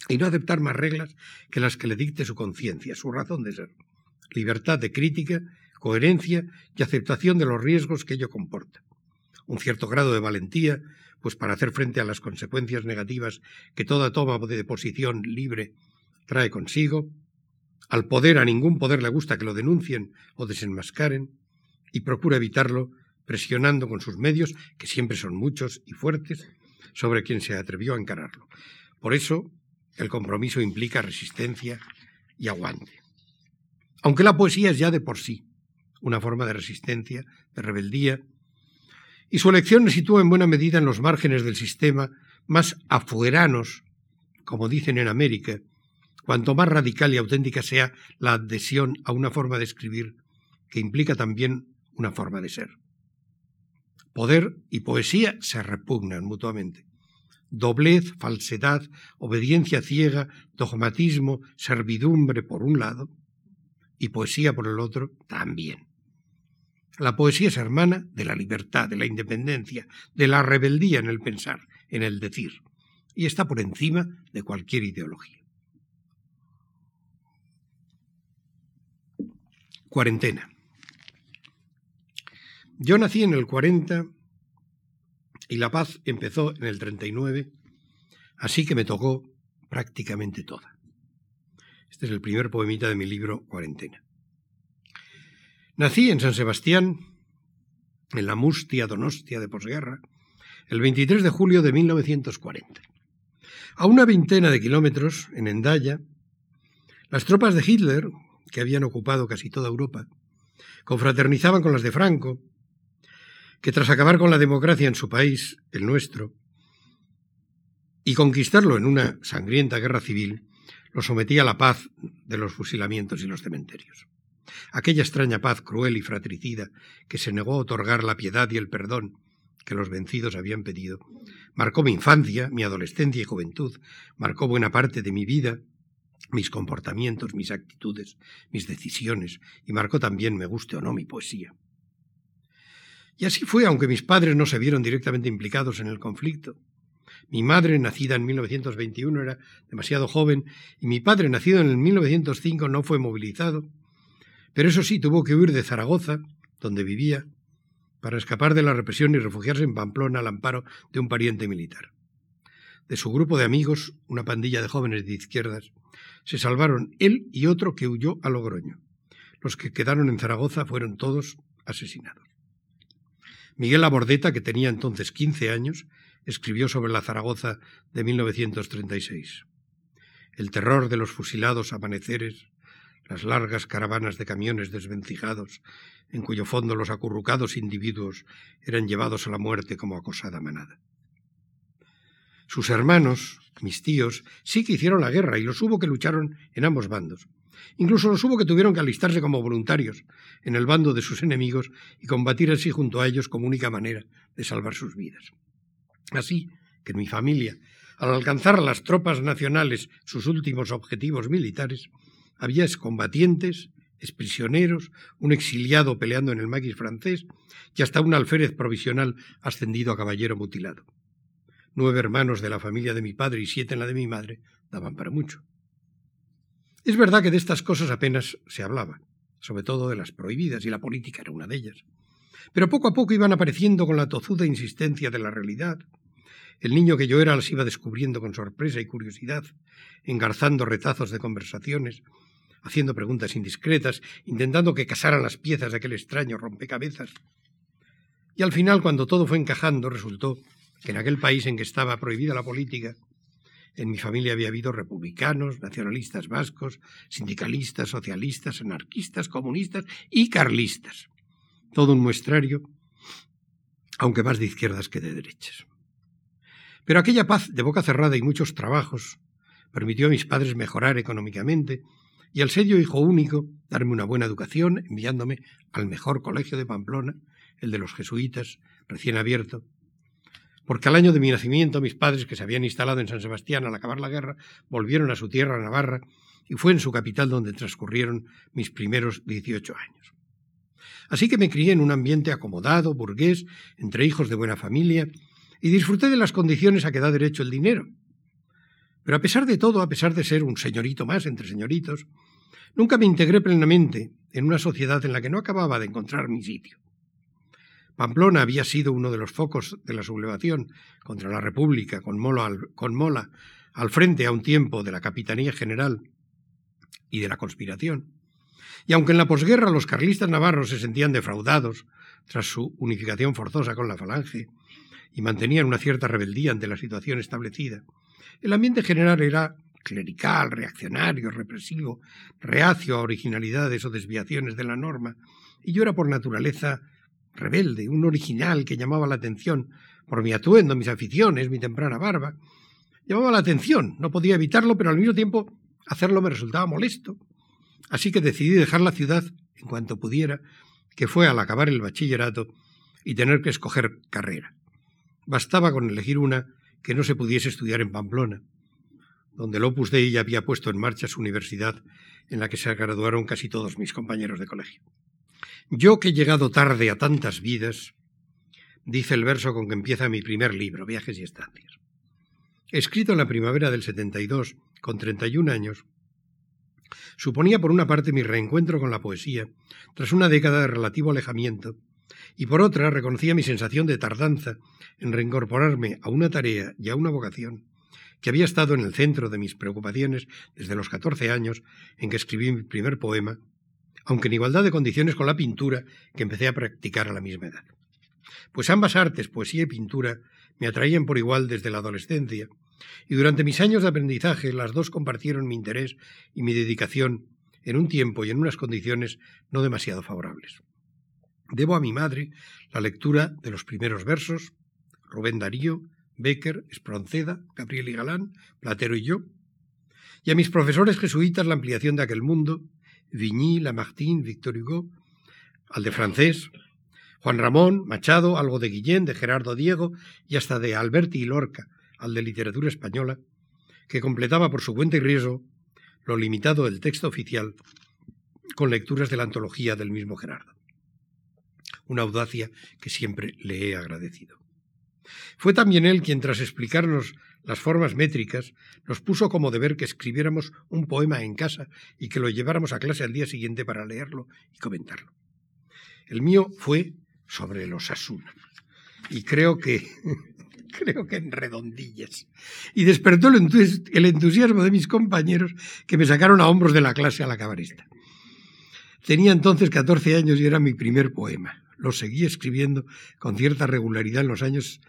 y no aceptar más reglas que las que le dicte su conciencia, su razón de ser. Libertad de crítica, coherencia y aceptación de los riesgos que ello comporta un cierto grado de valentía, pues para hacer frente a las consecuencias negativas que toda toma de posición libre trae consigo, al poder a ningún poder le gusta que lo denuncien o desenmascaren, y procura evitarlo presionando con sus medios, que siempre son muchos y fuertes, sobre quien se atrevió a encararlo. Por eso, el compromiso implica resistencia y aguante. Aunque la poesía es ya de por sí una forma de resistencia, de rebeldía, y su elección le sitúa en buena medida en los márgenes del sistema más afueranos, como dicen en América, cuanto más radical y auténtica sea la adhesión a una forma de escribir que implica también una forma de ser. Poder y poesía se repugnan mutuamente. Doblez, falsedad, obediencia ciega, dogmatismo, servidumbre por un lado, y poesía por el otro también. La poesía es hermana de la libertad, de la independencia, de la rebeldía en el pensar, en el decir, y está por encima de cualquier ideología. Cuarentena. Yo nací en el 40 y la paz empezó en el 39, así que me tocó prácticamente toda. Este es el primer poemita de mi libro Cuarentena. Nací en San Sebastián, en la mustia Donostia de posguerra, el 23 de julio de 1940. A una veintena de kilómetros, en Endaya, las tropas de Hitler, que habían ocupado casi toda Europa, confraternizaban con las de Franco, que tras acabar con la democracia en su país, el nuestro, y conquistarlo en una sangrienta guerra civil, lo sometía a la paz de los fusilamientos y los cementerios. Aquella extraña paz cruel y fratricida que se negó a otorgar la piedad y el perdón que los vencidos habían pedido, marcó mi infancia, mi adolescencia y juventud, marcó buena parte de mi vida, mis comportamientos, mis actitudes, mis decisiones, y marcó también, me guste o no, mi poesía. Y así fue, aunque mis padres no se vieron directamente implicados en el conflicto. Mi madre, nacida en 1921, era demasiado joven, y mi padre, nacido en el 1905, no fue movilizado. Pero eso sí, tuvo que huir de Zaragoza, donde vivía, para escapar de la represión y refugiarse en Pamplona al amparo de un pariente militar. De su grupo de amigos, una pandilla de jóvenes de izquierdas, se salvaron él y otro que huyó a Logroño. Los que quedaron en Zaragoza fueron todos asesinados. Miguel Abordeta, que tenía entonces 15 años, escribió sobre la Zaragoza de 1936. El terror de los fusilados amaneceres, las largas caravanas de camiones desvencijados, en cuyo fondo los acurrucados individuos eran llevados a la muerte como acosada manada. Sus hermanos, mis tíos, sí que hicieron la guerra y los hubo que lucharon en ambos bandos. Incluso los hubo que tuvieron que alistarse como voluntarios en el bando de sus enemigos y combatir así junto a ellos como única manera de salvar sus vidas. Así que mi familia, al alcanzar las tropas nacionales sus últimos objetivos militares, había excombatientes, exprisioneros, un exiliado peleando en el maquis francés y hasta un alférez provisional ascendido a caballero mutilado. Nueve hermanos de la familia de mi padre y siete en la de mi madre daban para mucho. Es verdad que de estas cosas apenas se hablaba, sobre todo de las prohibidas, y la política era una de ellas. Pero poco a poco iban apareciendo con la tozuda insistencia de la realidad. El niño que yo era las iba descubriendo con sorpresa y curiosidad, engarzando retazos de conversaciones, haciendo preguntas indiscretas, intentando que casaran las piezas de aquel extraño rompecabezas. Y al final, cuando todo fue encajando, resultó que en aquel país en que estaba prohibida la política, en mi familia había habido republicanos, nacionalistas vascos, sindicalistas, socialistas, anarquistas, comunistas y carlistas. Todo un muestrario, aunque más de izquierdas que de derechas. Pero aquella paz de boca cerrada y muchos trabajos permitió a mis padres mejorar económicamente y al ser yo hijo único, darme una buena educación, enviándome al mejor colegio de Pamplona, el de los jesuitas, recién abierto, porque al año de mi nacimiento mis padres, que se habían instalado en San Sebastián al acabar la guerra, volvieron a su tierra, Navarra, y fue en su capital donde transcurrieron mis primeros 18 años. Así que me crié en un ambiente acomodado, burgués, entre hijos de buena familia, y disfruté de las condiciones a que da derecho el dinero. Pero a pesar de todo, a pesar de ser un señorito más entre señoritos, nunca me integré plenamente en una sociedad en la que no acababa de encontrar mi sitio. Pamplona había sido uno de los focos de la sublevación contra la República, con Mola, al, frente a un tiempo de la Capitanía General y de la conspiración. Y aunque en la posguerra los carlistas navarros se sentían defraudados tras su unificación forzosa con la Falange y mantenían una cierta rebeldía ante la situación establecida, el ambiente general era clerical, reaccionario, represivo, reacio a originalidades o desviaciones de la norma, y yo era por naturaleza rebelde, un original que llamaba la atención por mi atuendo, mis aficiones, mi temprana barba. Llamaba la atención, no podía evitarlo, pero al mismo tiempo hacerlo me resultaba molesto. Así que decidí dejar la ciudad en cuanto pudiera, que fue al acabar el bachillerato y tener que escoger carrera. Bastaba con elegir una que no se pudiese estudiar en Pamplona, donde el Opus Dei había puesto en marcha su universidad, en la que se graduaron casi todos mis compañeros de colegio. Yo que he llegado tarde a tantas vidas, dice el verso con que empieza mi primer libro, Viajes y Estancias. Escrito en la primavera del 72, con 31 años, suponía por una parte mi reencuentro con la poesía, tras una década de relativo alejamiento, y por otra reconocía mi sensación de tardanza en reincorporarme a una tarea y a una vocación que había estado en el centro de mis preocupaciones desde los 14 años en que escribí mi primer poema, aunque en igualdad de condiciones con la pintura que empecé a practicar a la misma edad. Pues ambas artes, poesía y pintura, me atraían por igual desde la adolescencia, y durante mis años de aprendizaje las dos compartieron mi interés y mi dedicación en un tiempo y en unas condiciones no demasiado favorables. Debo a mi madre la lectura de los primeros versos, Rubén Darío, Becker, Espronceda, Gabriel y Galán, Platero y yo, y a mis profesores jesuitas la ampliación de aquel mundo, Vigny, Lamartine, Victor Hugo, al de francés, Juan Ramón, Machado, algo de Guillén, de Gerardo Diego y hasta de Alberti y Lorca, al de literatura española, que completaba por su cuenta y riesgo lo limitado del texto oficial con lecturas de la antología del mismo Gerardo. Una audacia que siempre le he agradecido. Fue también él quien, tras explicarnos las formas métricas, nos puso como deber que escribiéramos un poema en casa y que lo lleváramos a clase al día siguiente para leerlo y comentarlo. El mío fue sobre los Asuna. Y creo que creo que en redondillas. Y despertó el entusiasmo de mis compañeros que me sacaron a hombros de la clase a la cabarista. Tenía entonces 14 años y era mi primer poema. Lo seguí escribiendo con cierta regularidad en los años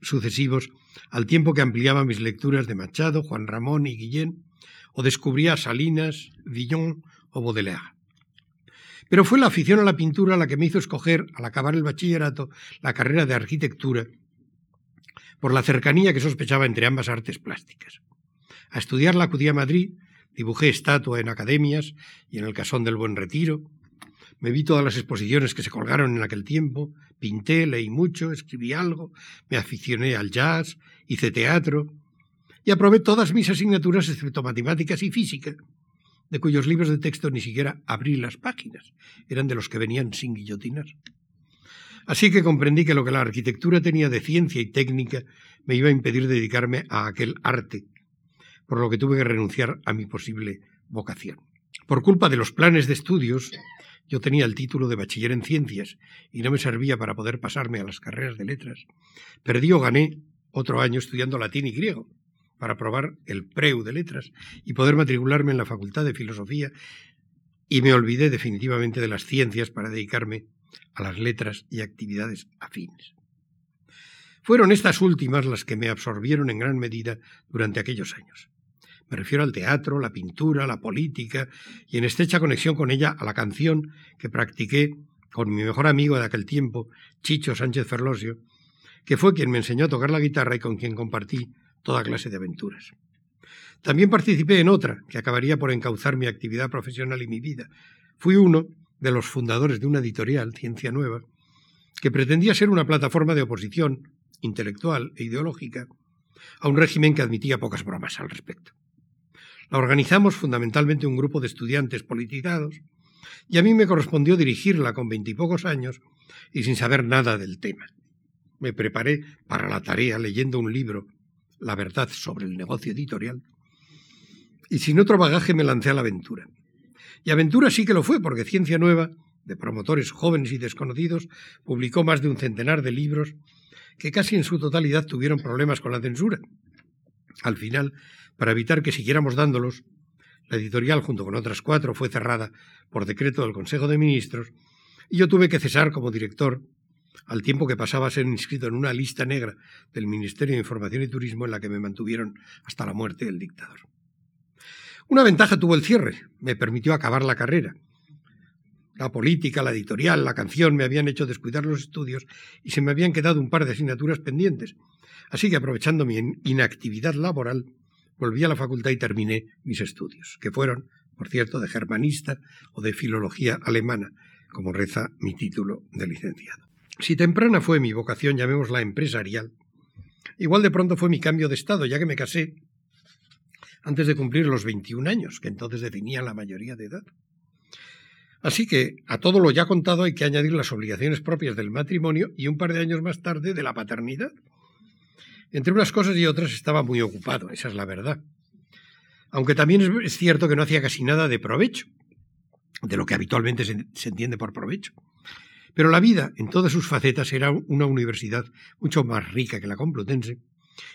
sucesivos, al tiempo que ampliaba mis lecturas de Machado, Juan Ramón y Guillén, o descubría Salinas, Villon o Baudelaire. Pero fue la afición a la pintura la que me hizo escoger, al acabar el bachillerato, la carrera de arquitectura, por la cercanía que sospechaba entre ambas artes plásticas. A estudiarla acudí a Madrid, dibujé estatua en academias y en el Casón del Buen Retiro, me vi todas las exposiciones que se colgaron en aquel tiempo, pinté, leí mucho, escribí algo, me aficioné al jazz, hice teatro y aprobé todas mis asignaturas excepto matemáticas y física, de cuyos libros de texto ni siquiera abrí las páginas, eran de los que venían sin guillotinar. Así que comprendí que lo que la arquitectura tenía de ciencia y técnica me iba a impedir dedicarme a aquel arte, por lo que tuve que renunciar a mi posible vocación. Por culpa de los planes de estudios, yo tenía el título de bachiller en ciencias y no me servía para poder pasarme a las carreras de letras. Perdí o gané otro año estudiando latín y griego para probar el preu de letras y poder matricularme en la Facultad de Filosofía y me olvidé definitivamente de las ciencias para dedicarme a las letras y actividades afines. Fueron estas últimas las que me absorbieron en gran medida durante aquellos años. Me refiero al teatro, la pintura, la política y en estrecha conexión con ella a la canción que practiqué con mi mejor amigo de aquel tiempo, Chicho Sánchez Ferlosio, que fue quien me enseñó a tocar la guitarra y con quien compartí toda clase de aventuras. También participé en otra que acabaría por encauzar mi actividad profesional y mi vida. Fui uno de los fundadores de una editorial, Ciencia Nueva, que pretendía ser una plataforma de oposición intelectual e ideológica a un régimen que admitía pocas bromas al respecto. La organizamos fundamentalmente un grupo de estudiantes politizados y a mí me correspondió dirigirla con veintipocos años y sin saber nada del tema. Me preparé para la tarea leyendo un libro la verdad sobre el negocio editorial, y sin otro bagaje me lancé a la aventura. Y aventura sí que lo fue, porque Ciencia Nueva, de promotores jóvenes y desconocidos, publicó más de un centenar de libros que casi en su totalidad tuvieron problemas con la censura. Al final, para evitar que siguiéramos dándolos, la editorial, junto con otras cuatro, fue cerrada por decreto del Consejo de Ministros y yo tuve que cesar como director al tiempo que pasaba a ser inscrito en una lista negra del Ministerio de Información y Turismo en la que me mantuvieron hasta la muerte del dictador. Una ventaja tuvo el cierre, me permitió acabar la carrera. La política, la editorial, la canción me habían hecho descuidar los estudios y se me habían quedado un par de asignaturas pendientes. Así que aprovechando mi inactividad laboral, volví a la facultad y terminé mis estudios, que fueron, por cierto, de germanista o de filología alemana, como reza mi título de licenciado. Si temprana fue mi vocación, llamémosla empresarial, igual de pronto fue mi cambio de estado, ya que me casé antes de cumplir los 21 años, que entonces definían la mayoría de edad. Así que a todo lo ya contado hay que añadir las obligaciones propias del matrimonio y un par de años más tarde de la paternidad. Entre unas cosas y otras estaba muy ocupado, esa es la verdad. Aunque también es cierto que no hacía casi nada de provecho, de lo que habitualmente se, entiende por provecho. Pero la vida, en todas sus facetas, era una universidad mucho más rica que la Complutense,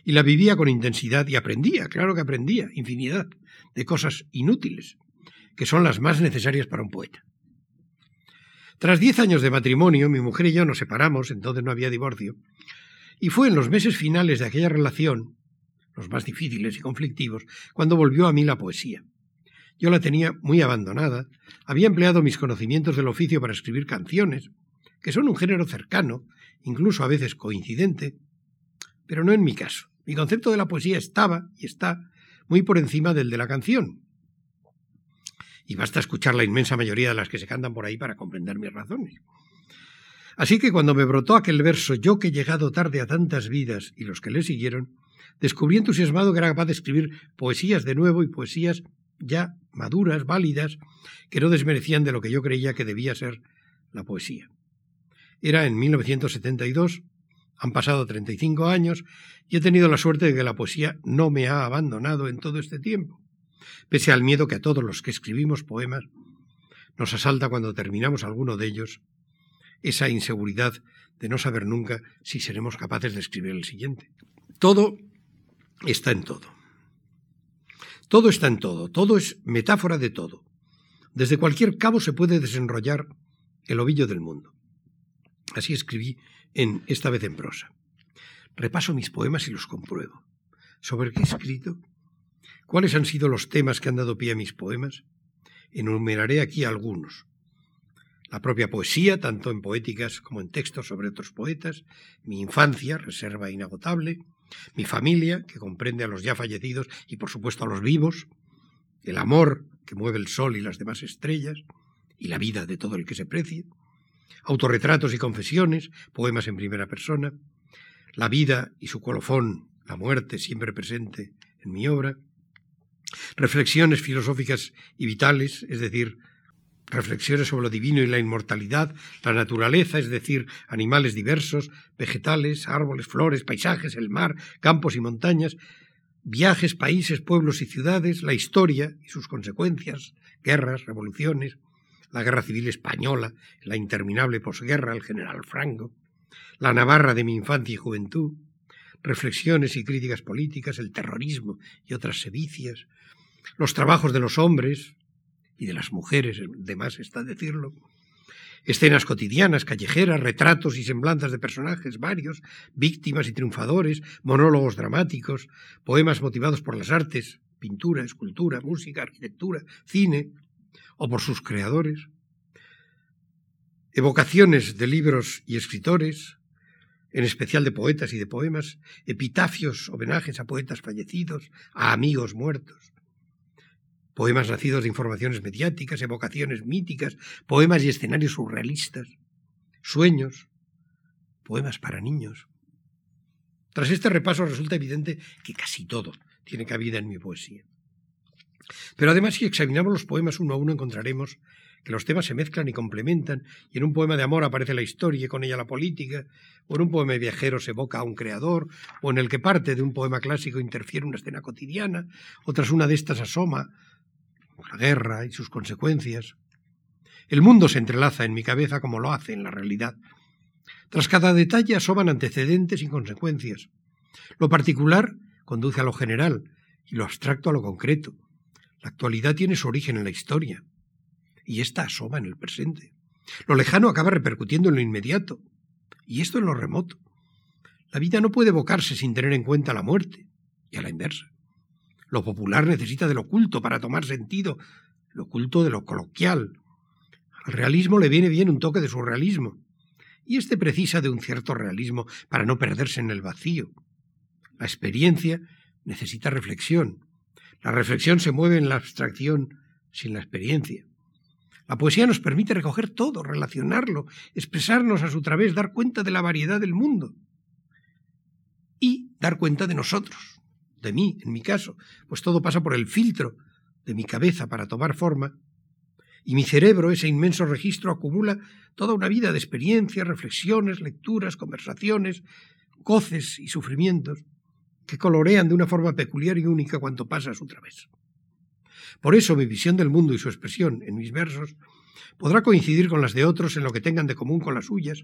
y la vivía con intensidad y aprendía, claro que aprendía, infinidad de cosas inútiles, que son las más necesarias para un poeta. Tras diez años de matrimonio, mi mujer y yo nos separamos, entonces no había divorcio, y fue en los meses finales de aquella relación, los más difíciles y conflictivos, cuando volvió a mí la poesía. yo la tenía muy abandonada, había empleado mis conocimientos del oficio para escribir canciones, que son un género cercano, incluso a veces coincidente, pero no en mi caso. Mi concepto de la poesía estaba y está muy por encima del de la canción. Y basta escuchar la inmensa mayoría de las que se cantan por ahí para comprender mis razones. Así que cuando me brotó aquel verso, yo que he llegado tarde a tantas vidas y los que le siguieron, descubrí entusiasmado que era capaz de escribir poesías de nuevo y poesías ya maduras, válidas, que no desmerecían de lo que yo creía que debía ser la poesía. Era en 1972, han pasado 35 años y he tenido la suerte de que la poesía no me ha abandonado en todo este tiempo, pese al miedo que a todos los que escribimos poemas nos asalta cuando terminamos alguno de ellos, esa inseguridad de no saber nunca si seremos capaces de escribir el siguiente. Todo está en todo. Todo está en todo, todo es metáfora de todo. Desde cualquier cabo se puede desenrollar el ovillo del mundo. Así escribí en esta vez en prosa. Repaso mis poemas y los compruebo. ¿Sobre qué he escrito? ¿Cuáles han sido los temas que han dado pie a mis poemas? Enumeraré aquí algunos. La propia poesía, tanto en poéticas como en textos sobre otros poetas, mi infancia, reserva inagotable, mi familia, que comprende a los ya fallecidos y por supuesto a los vivos, el amor que mueve el sol y las demás estrellas, y la vida de todo el que se precie, autorretratos y confesiones, poemas en primera persona, la vida y su colofón, la muerte siempre presente en mi obra, reflexiones filosóficas y vitales, es decir, reflexiones sobre lo divino y la inmortalidad, la naturaleza, es decir, animales diversos, vegetales, árboles, flores, paisajes, el mar, campos y montañas, viajes, países, pueblos y ciudades, la historia y sus consecuencias, guerras, revoluciones, la guerra civil española, la interminable posguerra, el general Franco, la Navarra de mi infancia y juventud, reflexiones y críticas políticas, el terrorismo y otras sevicias, los trabajos de los hombres, y de las mujeres, de más está decirlo, escenas cotidianas, callejeras, retratos y semblanzas de personajes varios, víctimas y triunfadores, monólogos dramáticos, poemas motivados por las artes, pintura, escultura, música, arquitectura, cine, o por sus creadores, evocaciones de libros y escritores, en especial de poetas y de poemas, epitafios, homenajes a poetas fallecidos, a amigos muertos, poemas nacidos de informaciones mediáticas, evocaciones míticas, poemas y escenarios surrealistas, sueños, poemas para niños. Tras este repaso resulta evidente que casi todo tiene cabida en mi poesía. Pero además, si examinamos los poemas uno a uno, encontraremos que los temas se mezclan y complementan, y en un poema de amor aparece la historia y con ella la política, o en un poema de viajero se evoca a un creador, o en el que parte de un poema clásico interfiere una escena cotidiana, o tras una de estas asoma la guerra y sus consecuencias. El mundo se entrelaza en mi cabeza como lo hace en la realidad. Tras cada detalle asoman antecedentes y consecuencias. Lo particular conduce a lo general y lo abstracto a lo concreto. La actualidad tiene su origen en la historia y ésta asoma en el presente. Lo lejano acaba repercutiendo en lo inmediato y esto en lo remoto. La vida no puede evocarse sin tener en cuenta la muerte y a la inversa. Lo popular necesita del oculto para tomar sentido, lo oculto de lo coloquial. Al realismo le viene bien un toque de surrealismo, y éste precisa de un cierto realismo para no perderse en el vacío. La experiencia necesita reflexión. La reflexión se mueve en la abstracción sin la experiencia. La poesía nos permite recoger todo, relacionarlo, expresarnos a su través, dar cuenta de la variedad del mundo y dar cuenta de nosotros de mí, en mi caso, pues todo pasa por el filtro de mi cabeza para tomar forma, y mi cerebro, ese inmenso registro, acumula toda una vida de experiencias, reflexiones, lecturas, conversaciones, goces y sufrimientos que colorean de una forma peculiar y única cuanto pasa a su través. Por eso mi visión del mundo y su expresión en mis versos podrá coincidir con las de otros en lo que tengan de común con las suyas,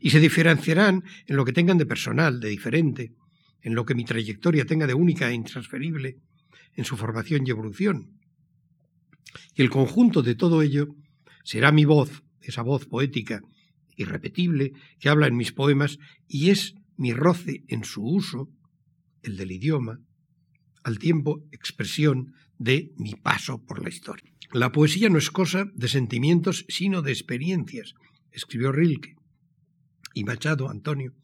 y se diferenciarán en lo que tengan de personal, de diferente, en lo que mi trayectoria tenga de única e intransferible en su formación y evolución. Y el conjunto de todo ello será mi voz, esa voz poética irrepetible que habla en mis poemas y es mi roce en su uso, el del idioma, al tiempo expresión de mi paso por la historia. La poesía no es cosa de sentimientos, sino de experiencias, escribió Rilke. Y Machado, Antonio,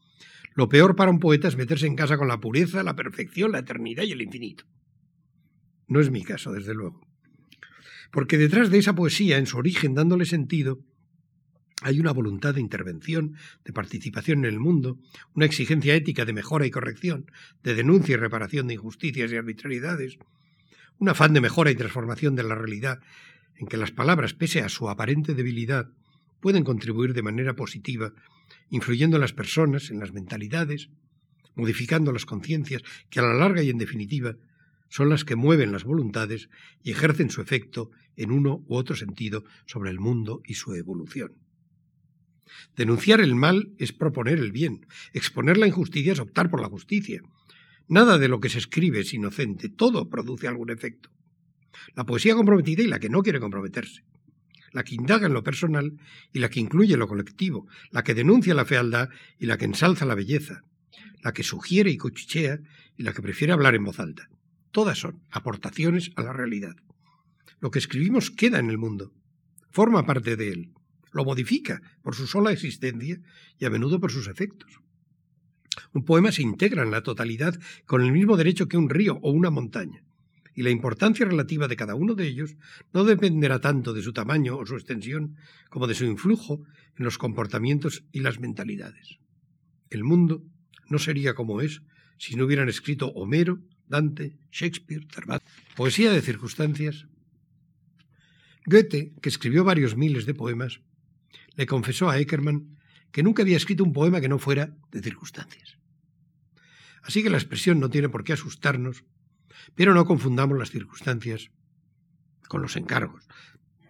lo peor para un poeta es meterse en casa con la pureza, la perfección, la eternidad y el infinito. No es mi caso, desde luego. Porque detrás de esa poesía, en su origen dándole sentido, hay una voluntad de intervención, de participación en el mundo, una exigencia ética de mejora y corrección, de denuncia y reparación de injusticias y arbitrariedades, un afán de mejora y transformación de la realidad en que las palabras, pese a su aparente debilidad, pueden contribuir de manera positiva, influyendo en las personas, en las mentalidades, modificando las conciencias, que a la larga y en definitiva son las que mueven las voluntades y ejercen su efecto en uno u otro sentido sobre el mundo y su evolución. Denunciar el mal es proponer el bien, exponer la injusticia es optar por la justicia. Nada de lo que se escribe es inocente, todo produce algún efecto. La poesía comprometida y la que no quiere comprometerse, la que indaga en lo personal y la que incluye lo colectivo, la que denuncia la fealdad y la que ensalza la belleza, la que sugiere y cuchichea y la que prefiere hablar en voz alta. Todas son aportaciones a la realidad. Lo que escribimos queda en el mundo, forma parte de él, lo modifica por su sola existencia y a menudo por sus efectos. Un poema se integra en la totalidad con el mismo derecho que un río o una montaña, y la importancia relativa de cada uno de ellos no dependerá tanto de su tamaño o su extensión como de su influjo en los comportamientos y las mentalidades. El mundo no sería como es si no hubieran escrito Homero, Dante, Shakespeare, Cervantes. Poesía de circunstancias. Goethe, que escribió varios miles de poemas, le confesó a Eckermann que nunca había escrito un poema que no fuera de circunstancias. Así que la expresión no tiene por qué asustarnos, pero no confundamos las circunstancias con los encargos.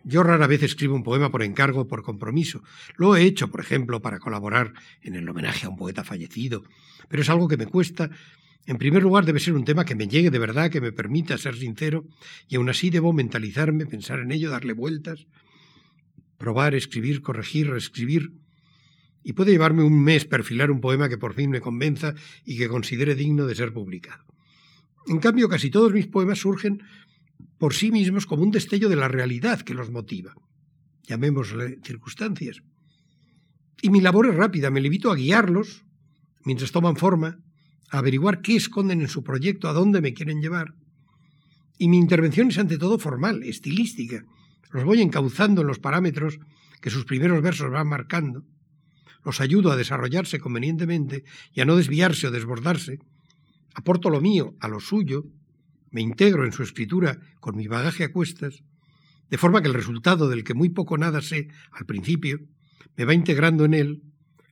Yo rara vez escribo un poema por encargo o por compromiso. Lo he hecho, por ejemplo, para colaborar en el homenaje a un poeta fallecido, pero es algo que me cuesta en primer lugar, debe ser un tema que me llegue de verdad, que me permita ser sincero, y aún así debo mentalizarme, pensar en ello, darle vueltas, probar, escribir, corregir, reescribir. Y puede llevarme un mes perfilar un poema que por fin me convenza y que considere digno de ser publicado. En cambio, casi todos mis poemas surgen por sí mismos como un destello de la realidad que los motiva. Llamémosle circunstancias. Y mi labor es rápida, me limito a guiarlos mientras toman forma averiguar qué esconden en su proyecto, a dónde me quieren llevar. Y mi intervención es ante todo formal, estilística. Los voy encauzando en los parámetros que sus primeros versos van marcando. Los ayudo a desarrollarse convenientemente y a no desviarse o desbordarse. Aporto lo mío a lo suyo. Me integro en su escritura con mi bagaje a cuestas, de forma que el resultado del que muy poco nada sé al principio me va integrando en él,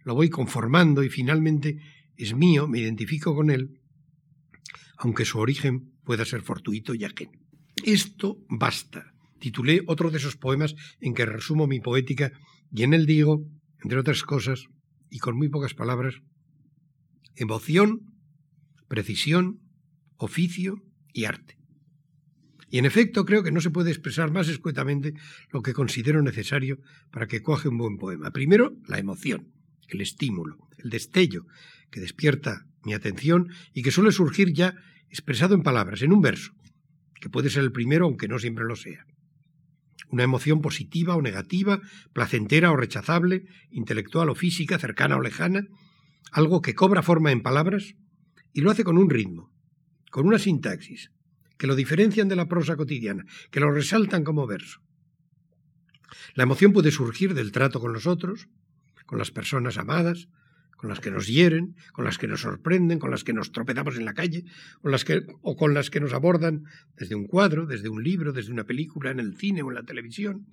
lo voy conformando y finalmente es mío, me identifico con él, aunque su origen pueda ser fortuito y ajeno. Esto basta. Titulé otro de esos poemas en que resumo mi poética y en él digo, entre otras cosas, y con muy pocas palabras, emoción, precisión, oficio y arte. Y en efecto creo que no se puede expresar más escuetamente lo que considero necesario para que coge un buen poema. Primero, la emoción, el estímulo, el destello que despierta mi atención y que suele surgir ya expresado en palabras, en un verso, que puede ser el primero aunque no siempre lo sea. Una emoción positiva o negativa, placentera o rechazable, intelectual o física, cercana o lejana, algo que cobra forma en palabras y lo hace con un ritmo, con una sintaxis, que lo diferencian de la prosa cotidiana, que lo resaltan como verso. La emoción puede surgir del trato con los otros, con las personas amadas, con las que nos hieren, con las que nos sorprenden, con las que nos tropezamos en la calle, con las que, o con las que nos abordan desde un cuadro, desde un libro, desde una película, en el cine o en la televisión,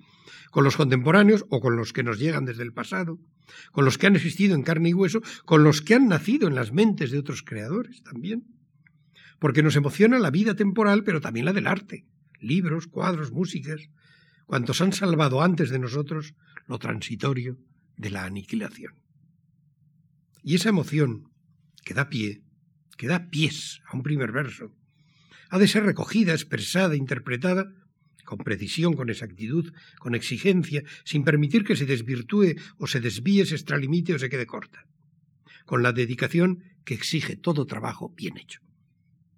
con los contemporáneos o con los que nos llegan desde el pasado, con los que han existido en carne y hueso, con los que han nacido en las mentes de otros creadores también. Porque nos emociona la vida temporal, pero también la del arte, libros, cuadros, músicas, cuantos han salvado antes de nosotros lo transitorio de la aniquilación. Y esa emoción que da pie, que da pies a un primer verso, ha de ser recogida, expresada, interpretada con precisión, con exactitud, con exigencia, sin permitir que se desvirtúe o se desvíe, se extralimite o se quede corta, con la dedicación que exige todo trabajo bien hecho.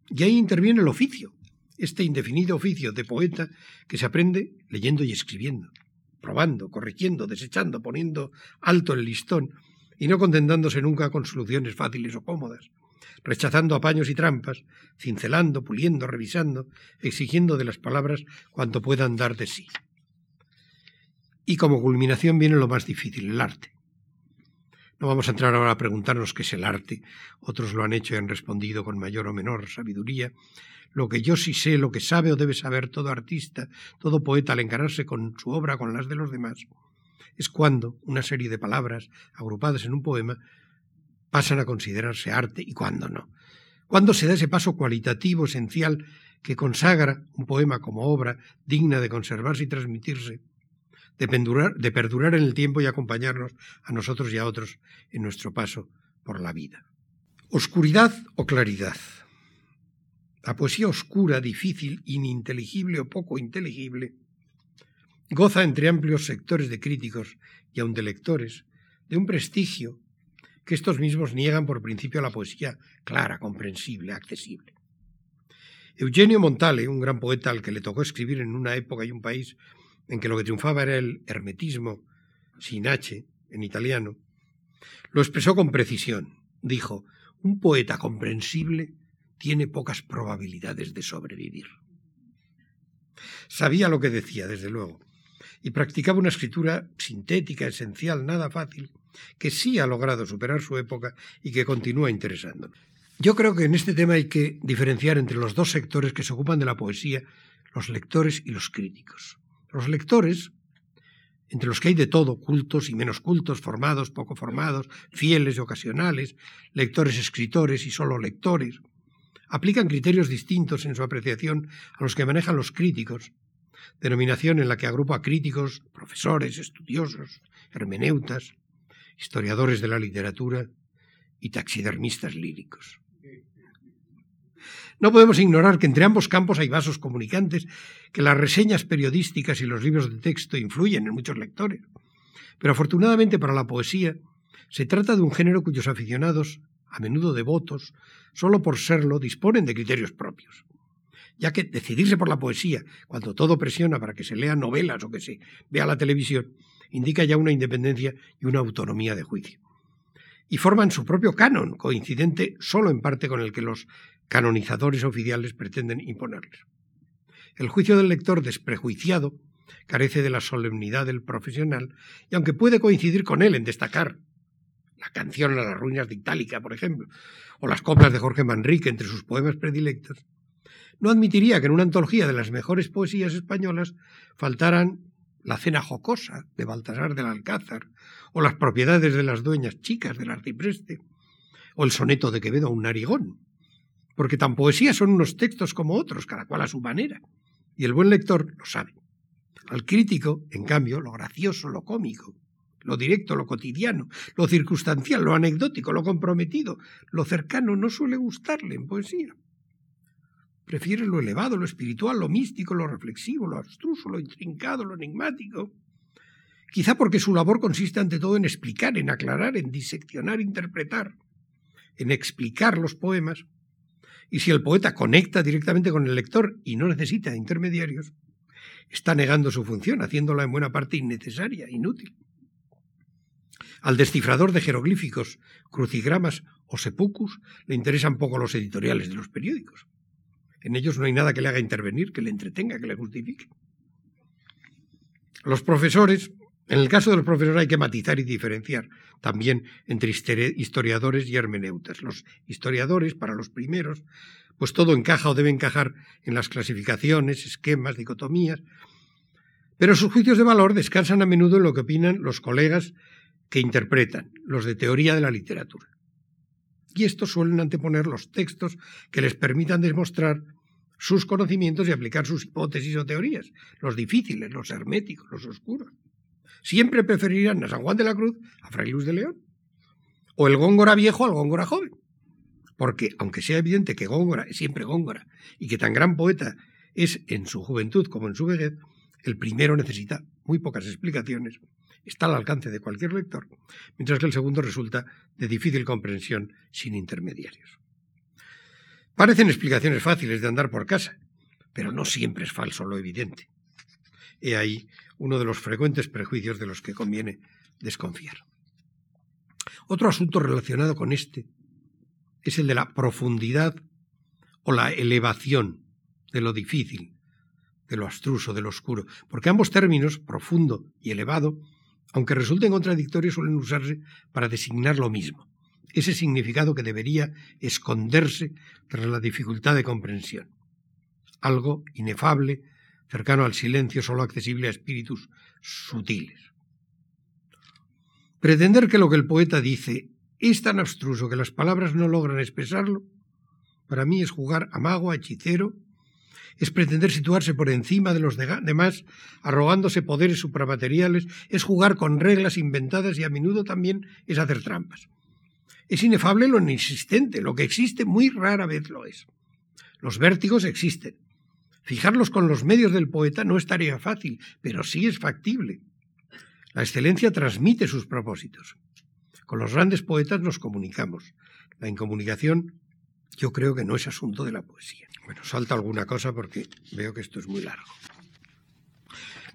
Y ahí interviene el oficio, este indefinido oficio de poeta que se aprende leyendo y escribiendo, probando, corrigiendo, desechando, poniendo alto el listón y no contentándose nunca con soluciones fáciles o cómodas, rechazando apaños y trampas, cincelando, puliendo, revisando, exigiendo de las palabras cuanto puedan dar de sí. Y como culminación viene lo más difícil, el arte. No vamos a entrar ahora a preguntarnos qué es el arte, otros lo han hecho y han respondido con mayor o menor sabiduría. Lo que yo sí sé, lo que sabe o debe saber todo artista, todo poeta al encararse con su obra, con las de los demás, es cuando una serie de palabras agrupadas en un poema pasan a considerarse arte y cuándo no. Cuando se da ese paso cualitativo esencial que consagra un poema como obra digna de conservarse y transmitirse, de, de perdurar en el tiempo y acompañarnos a nosotros y a otros en nuestro paso por la vida. Oscuridad o claridad. La poesía oscura, difícil, ininteligible o poco inteligible, goza entre amplios sectores de críticos y aun de lectores de un prestigio que estos mismos niegan por principio a la poesía clara, comprensible, accesible. Eugenio Montale, un gran poeta al que le tocó escribir en una época y un país en que lo que triunfaba era el hermetismo sin H en italiano, lo expresó con precisión. Dijo, un poeta comprensible tiene pocas probabilidades de sobrevivir. Sabía lo que decía, desde luego, y practicaba una escritura sintética, esencial, nada fácil, que sí ha logrado superar su época y que continúa interesándonos. Yo creo que en este tema hay que diferenciar entre los dos sectores que se ocupan de la poesía, los lectores y los críticos. Los lectores, entre los que hay de todo, cultos y menos cultos, formados, poco formados, fieles y ocasionales, lectores, escritores y solo lectores, aplican criterios distintos en su apreciación a los que manejan los críticos, denominación en la que agrupa críticos, profesores, estudiosos, hermeneutas, historiadores de la literatura y taxidermistas líricos. No podemos ignorar que entre ambos campos hay vasos comunicantes, que las reseñas periodísticas y los libros de texto influyen en muchos lectores. Pero afortunadamente para la poesía, se trata de un género cuyos aficionados, a menudo devotos, solo por serlo, disponen de criterios propios. Ya que decidirse por la poesía, cuando todo presiona para que se lean novelas o que se vea la televisión, indica ya una independencia y una autonomía de juicio. Y forman su propio canon, coincidente solo en parte con el que los canonizadores oficiales pretenden imponerles. El juicio del lector desprejuiciado carece de la solemnidad del profesional y aunque puede coincidir con él en destacar la canción a las ruinas de Itálica, por ejemplo, o las coplas de Jorge Manrique entre sus poemas predilectos, no admitiría que en una antología de las mejores poesías españolas faltaran la cena jocosa de Baltasar del Alcázar, o las propiedades de las dueñas chicas del arcipreste, o el soneto de Quevedo a un narigón, porque tan poesía son unos textos como otros, cada cual a su manera, y el buen lector lo sabe. Al crítico, en cambio, lo gracioso, lo cómico, lo directo, lo cotidiano, lo circunstancial, lo anecdótico, lo comprometido, lo cercano no suele gustarle en poesía. Prefiere lo elevado, lo espiritual, lo místico, lo reflexivo, lo abstruso, lo intrincado, lo enigmático. Quizá porque su labor consiste ante todo en explicar, en aclarar, en diseccionar, interpretar, en explicar los poemas. Y si el poeta conecta directamente con el lector y no necesita intermediarios, está negando su función, haciéndola en buena parte innecesaria, inútil. Al descifrador de jeroglíficos, crucigramas o sepucus le interesan poco los editoriales de los periódicos. En ellos no hay nada que le haga intervenir, que le entretenga, que le justifique. Los profesores, en el caso de los profesores hay que matizar y diferenciar también entre historiadores y hermeneutas. Los historiadores, para los primeros, pues todo encaja o debe encajar en las clasificaciones, esquemas, dicotomías, pero sus juicios de valor descansan a menudo en lo que opinan los colegas que interpretan, los de teoría de la literatura y estos suelen anteponer los textos que les permitan demostrar sus conocimientos y aplicar sus hipótesis o teorías, los difíciles, los herméticos, los oscuros. Siempre preferirán a San Juan de la Cruz a Fray Luis de León, o el Góngora viejo al Góngora joven, porque aunque sea evidente que Góngora es siempre Góngora y que tan gran poeta es en su juventud como en su vejez, el primero necesita muy pocas explicaciones está al alcance de cualquier lector, mientras que el segundo resulta de difícil comprensión sin intermediarios. Parecen explicaciones fáciles de andar por casa, pero no siempre es falso lo evidente. He ahí uno de los frecuentes prejuicios de los que conviene desconfiar. Otro asunto relacionado con este es el de la profundidad o la elevación de lo difícil, de lo abstruso, de lo oscuro, porque ambos términos, profundo y elevado, aunque resulten contradictorios, suelen usarse para designar lo mismo, ese significado que debería esconderse tras la dificultad de comprensión, algo inefable, cercano al silencio, solo accesible a espíritus sutiles. Pretender que lo que el poeta dice es tan abstruso que las palabras no logran expresarlo, para mí es jugar a mago, a hechicero, es pretender situarse por encima de los demás, arrogándose poderes supramateriales, es jugar con reglas inventadas y a menudo también es hacer trampas. Es inefable lo inexistente, lo que existe muy rara vez lo es. Los vértigos existen. Fijarlos con los medios del poeta no es tarea fácil, pero sí es factible. La excelencia transmite sus propósitos. Con los grandes poetas nos comunicamos. La incomunicación yo creo que no es asunto de la poesía. Bueno, salta alguna cosa porque veo que esto es muy largo.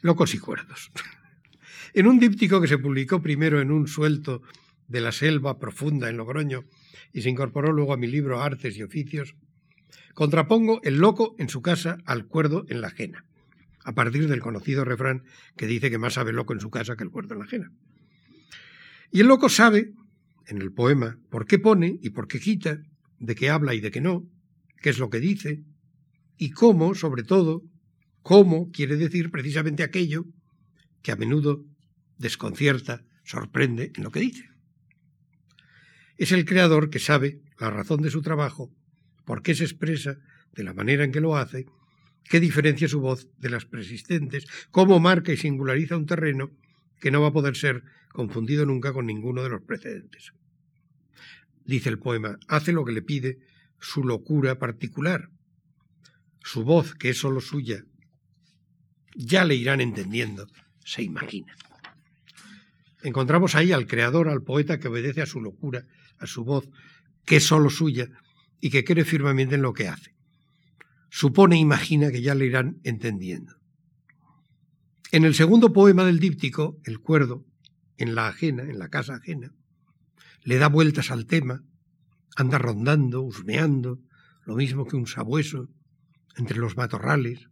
Locos y cuerdos. En un díptico que se publicó primero en un suelto de la selva profunda en Logroño y se incorporó luego a mi libro Artes y Oficios, contrapongo el loco en su casa al cuerdo en la ajena, a partir del conocido refrán que dice que más sabe loco en su casa que el cuerdo en la ajena. Y el loco sabe, en el poema, por qué pone y por qué quita, de qué habla y de qué no, qué es lo que dice, y cómo, sobre todo, cómo quiere decir precisamente aquello que a menudo desconcierta, sorprende en lo que dice. Es el creador que sabe la razón de su trabajo, por qué se expresa de la manera en que lo hace, qué diferencia su voz de las persistentes, cómo marca y singulariza un terreno que no va a poder ser confundido nunca con ninguno de los precedentes dice el poema, hace lo que le pide su locura particular. Su voz, que es solo suya, ya le irán entendiendo, se imagina. Encontramos ahí al creador, al poeta que obedece a su locura, a su voz, que es solo suya y que cree firmemente en lo que hace. Supone imagina que ya le irán entendiendo. En el segundo poema del díptico, El cuerdo, en la ajena, en la casa ajena, le da vueltas al tema, anda rondando, husmeando, lo mismo que un sabueso, entre los matorrales,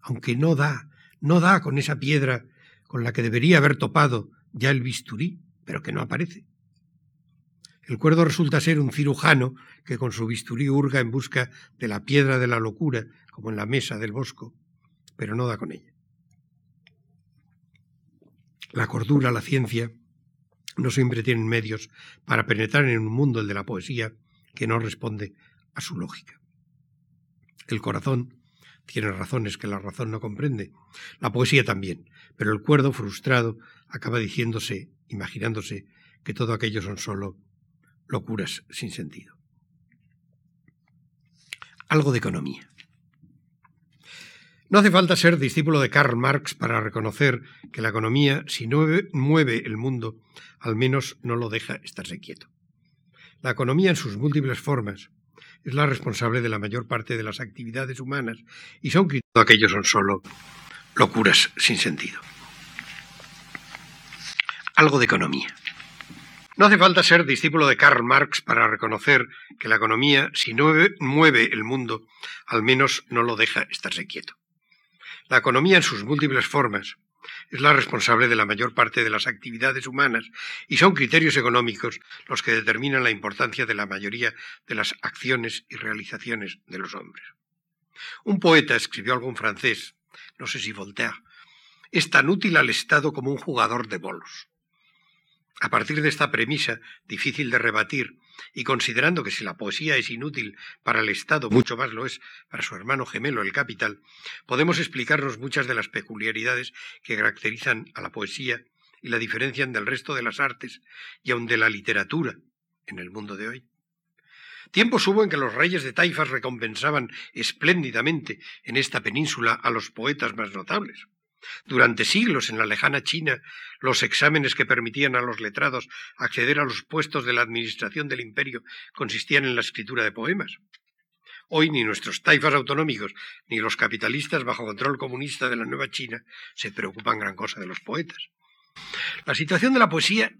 aunque no da, no da con esa piedra con la que debería haber topado ya el bisturí, pero que no aparece. El cuerdo resulta ser un cirujano que con su bisturí hurga en busca de la piedra de la locura, como en la mesa del bosco, pero no da con ella. La cordura, la ciencia, no siempre tienen medios para penetrar en un mundo, el de la poesía, que no responde a su lógica. El corazón tiene razones que la razón no comprende, la poesía también, pero el cuerdo frustrado acaba diciéndose, imaginándose, que todo aquello son solo locuras sin sentido. Algo de economía. No hace falta ser discípulo de Karl Marx para reconocer que la economía, si no mueve el mundo, al menos no lo deja estarse quieto. La economía en sus múltiples formas es la responsable de la mayor parte de las actividades humanas y son aquellos son solo locuras sin sentido. Algo de economía. No hace falta ser discípulo de Karl Marx para reconocer que la economía, si no mueve el mundo, al menos no lo deja estarse quieto. La economía en sus múltiples formas es la responsable de la mayor parte de las actividades humanas y son criterios económicos los que determinan la importancia de la mayoría de las acciones y realizaciones de los hombres. Un poeta escribió algún francés, no sé si Voltaire, es tan útil al Estado como un jugador de bolos. A partir de esta premisa, difícil de rebatir, y considerando que si la poesía es inútil para el Estado, mucho más lo es para su hermano gemelo, el capital, podemos explicarnos muchas de las peculiaridades que caracterizan a la poesía y la diferencian del resto de las artes y aun de la literatura en el mundo de hoy. Tiempos hubo en que los reyes de taifas recompensaban espléndidamente en esta península a los poetas más notables. Durante siglos en la lejana China, los exámenes que permitían a los letrados acceder a los puestos de la administración del imperio consistían en la escritura de poemas. Hoy ni nuestros taifas autonómicos ni los capitalistas bajo control comunista de la nueva China se preocupan gran cosa de los poetas. La situación de la poesía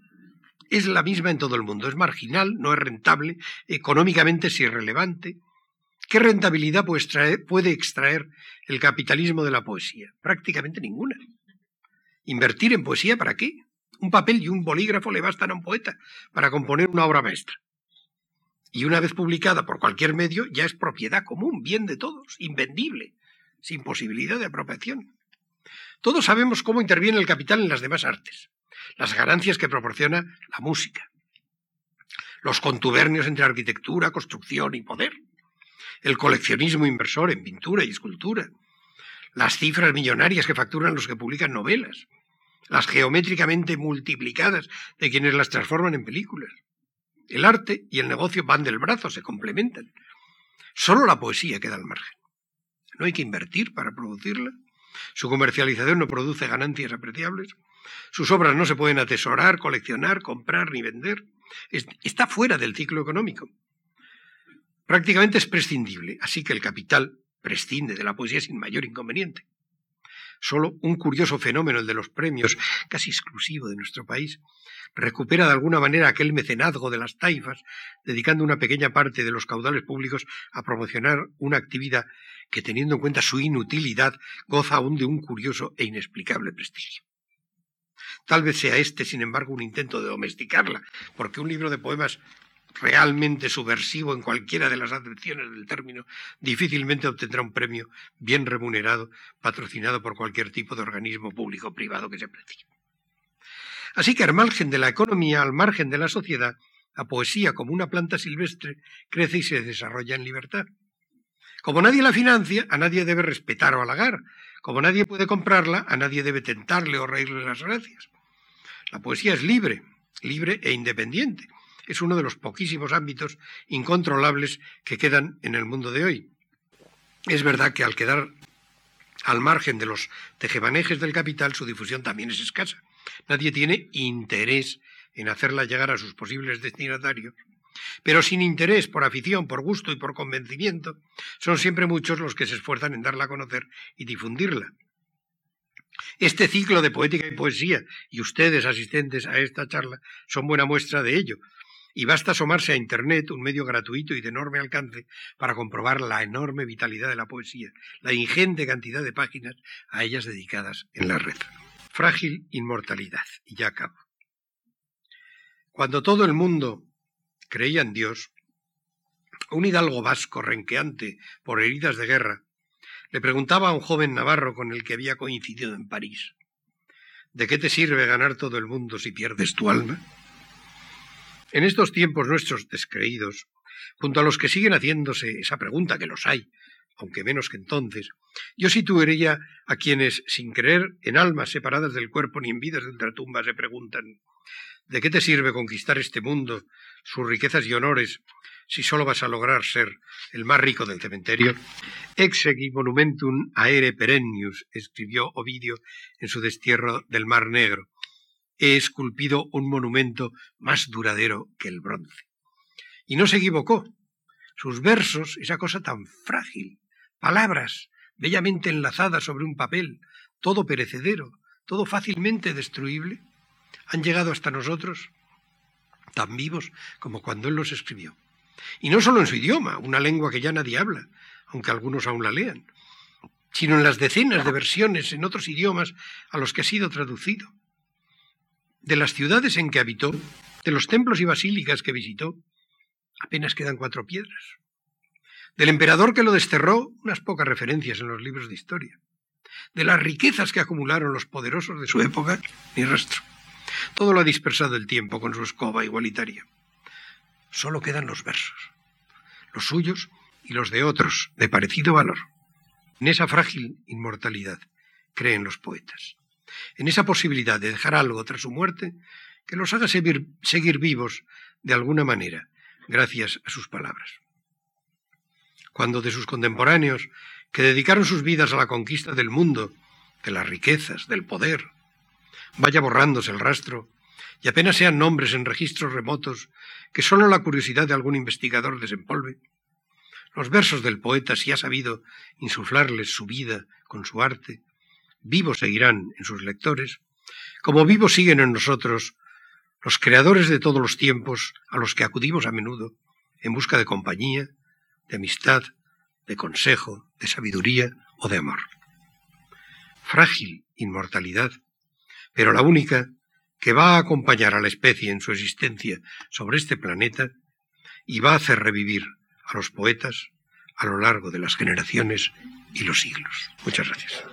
es la misma en todo el mundo. Es marginal, no es rentable, económicamente es irrelevante. ¿Qué rentabilidad puede extraer, el capitalismo de la poesía? Prácticamente ninguna. ¿Invertir en poesía para qué? Un papel y un bolígrafo le bastan a un poeta para componer una obra maestra. Y una vez publicada por cualquier medio, ya es propiedad común, bien de todos, invendible, sin posibilidad de apropiación. Todos sabemos cómo interviene el capital en las demás artes las ganancias que proporciona la música, los contubernios entre arquitectura, construcción y poder, el coleccionismo inversor en pintura y escultura, las cifras millonarias que facturan los que publican novelas, las geométricamente multiplicadas de quienes las transforman en películas. El arte y el negocio van del brazo, se complementan. Solo la poesía queda al margen. No hay que invertir para producirla. Su comercialización no produce ganancias apreciables. Sus obras no se pueden atesorar, coleccionar, comprar ni vender. Está fuera del ciclo económico. Prácticamente es prescindible, así que el capital prescinde de la poesía sin mayor inconveniente. Solo un curioso fenómeno, el de los premios, casi exclusivo de nuestro país, recupera de alguna manera aquel mecenazgo de las taifas, dedicando una pequeña parte de los caudales públicos a promocionar una actividad que, teniendo en cuenta su inutilidad, goza aún de un curioso e inexplicable prestigio. Tal vez sea este, sin embargo, un intento de domesticarla, porque un libro de poemas realmente subversivo en cualquiera de las acepciones del término, difícilmente obtendrá un premio bien remunerado, patrocinado por cualquier tipo de organismo público o privado que se precie. Así que al margen de la economía, al margen de la sociedad, la poesía como una planta silvestre crece y se desarrolla en libertad. Como nadie la financia, a nadie debe respetar o halagar. Como nadie puede comprarla, a nadie debe tentarle o reírle las gracias. La poesía es libre, libre e independiente. Es uno de los poquísimos ámbitos incontrolables que quedan en el mundo de hoy. Es verdad que al quedar al margen de los tejemanejes del capital, su difusión también es escasa. Nadie tiene interés en hacerla llegar a sus posibles destinatarios, pero sin interés, por afición, por gusto y por convencimiento, son siempre muchos los que se esfuerzan en darla a conocer y difundirla. Este ciclo de poética y poesía, y ustedes asistentes a esta charla, son buena muestra de ello. Y basta asomarse a Internet, un medio gratuito y de enorme alcance, para comprobar la enorme vitalidad de la poesía, la ingente cantidad de páginas a ellas dedicadas en la red. Frágil inmortalidad. Y ya acabo. Cuando todo el mundo creía en Dios, un hidalgo vasco renqueante por heridas de guerra le preguntaba a un joven navarro con el que había coincidido en París, ¿de qué te sirve ganar todo el mundo si pierdes tu alma? En estos tiempos nuestros descreídos, junto a los que siguen haciéndose esa pregunta, que los hay, aunque menos que entonces, yo situaría a quienes, sin creer en almas separadas del cuerpo ni en vidas de ultratumba, se preguntan, ¿de qué te sirve conquistar este mundo, sus riquezas y honores, si solo vas a lograr ser el más rico del cementerio. Exegi monumentum aere perennius, escribió Ovidio en su destierro del Mar Negro. He esculpido un monumento más duradero que el bronce. Y no se equivocó. Sus versos, esa cosa tan frágil, palabras bellamente enlazadas sobre un papel, todo perecedero, todo fácilmente destruible, han llegado hasta nosotros tan vivos como cuando él los escribió. Y no solo en su idioma, una lengua que ya nadie habla, aunque algunos aún la lean, sino en las decenas de versiones en otros idiomas a los que ha sido traducido. De las ciudades en que habitó, de los templos y basílicas que visitó, apenas quedan cuatro piedras. Del emperador que lo desterró, unas pocas referencias en los libros de historia. De las riquezas que acumularon los poderosos de su época, ni rastro. Todo lo ha dispersado el tiempo con su escoba igualitaria solo quedan los versos, los suyos y los de otros, de parecido valor. En esa frágil inmortalidad creen los poetas, en esa posibilidad de dejar algo tras su muerte que los haga seguir, vivos de alguna manera, gracias a sus palabras. Cuando de sus contemporáneos, que dedicaron sus vidas a la conquista del mundo, de las riquezas, del poder, vaya borrándose el rastro y apenas sean nombres en registros remotos que solo la curiosidad de algún investigador desempolve, Los versos del poeta, si ha sabido insuflarles su vida con su arte, vivos seguirán en sus lectores, como vivos siguen en nosotros los creadores de todos los tiempos a los que acudimos a menudo en busca de compañía, de amistad, de consejo, de sabiduría o de amor. Frágil inmortalidad, pero la única que va a acompañar a la especie en su existencia sobre este planeta y va a hacer revivir a los poetas a lo largo de las generaciones y los siglos. Muchas gracias.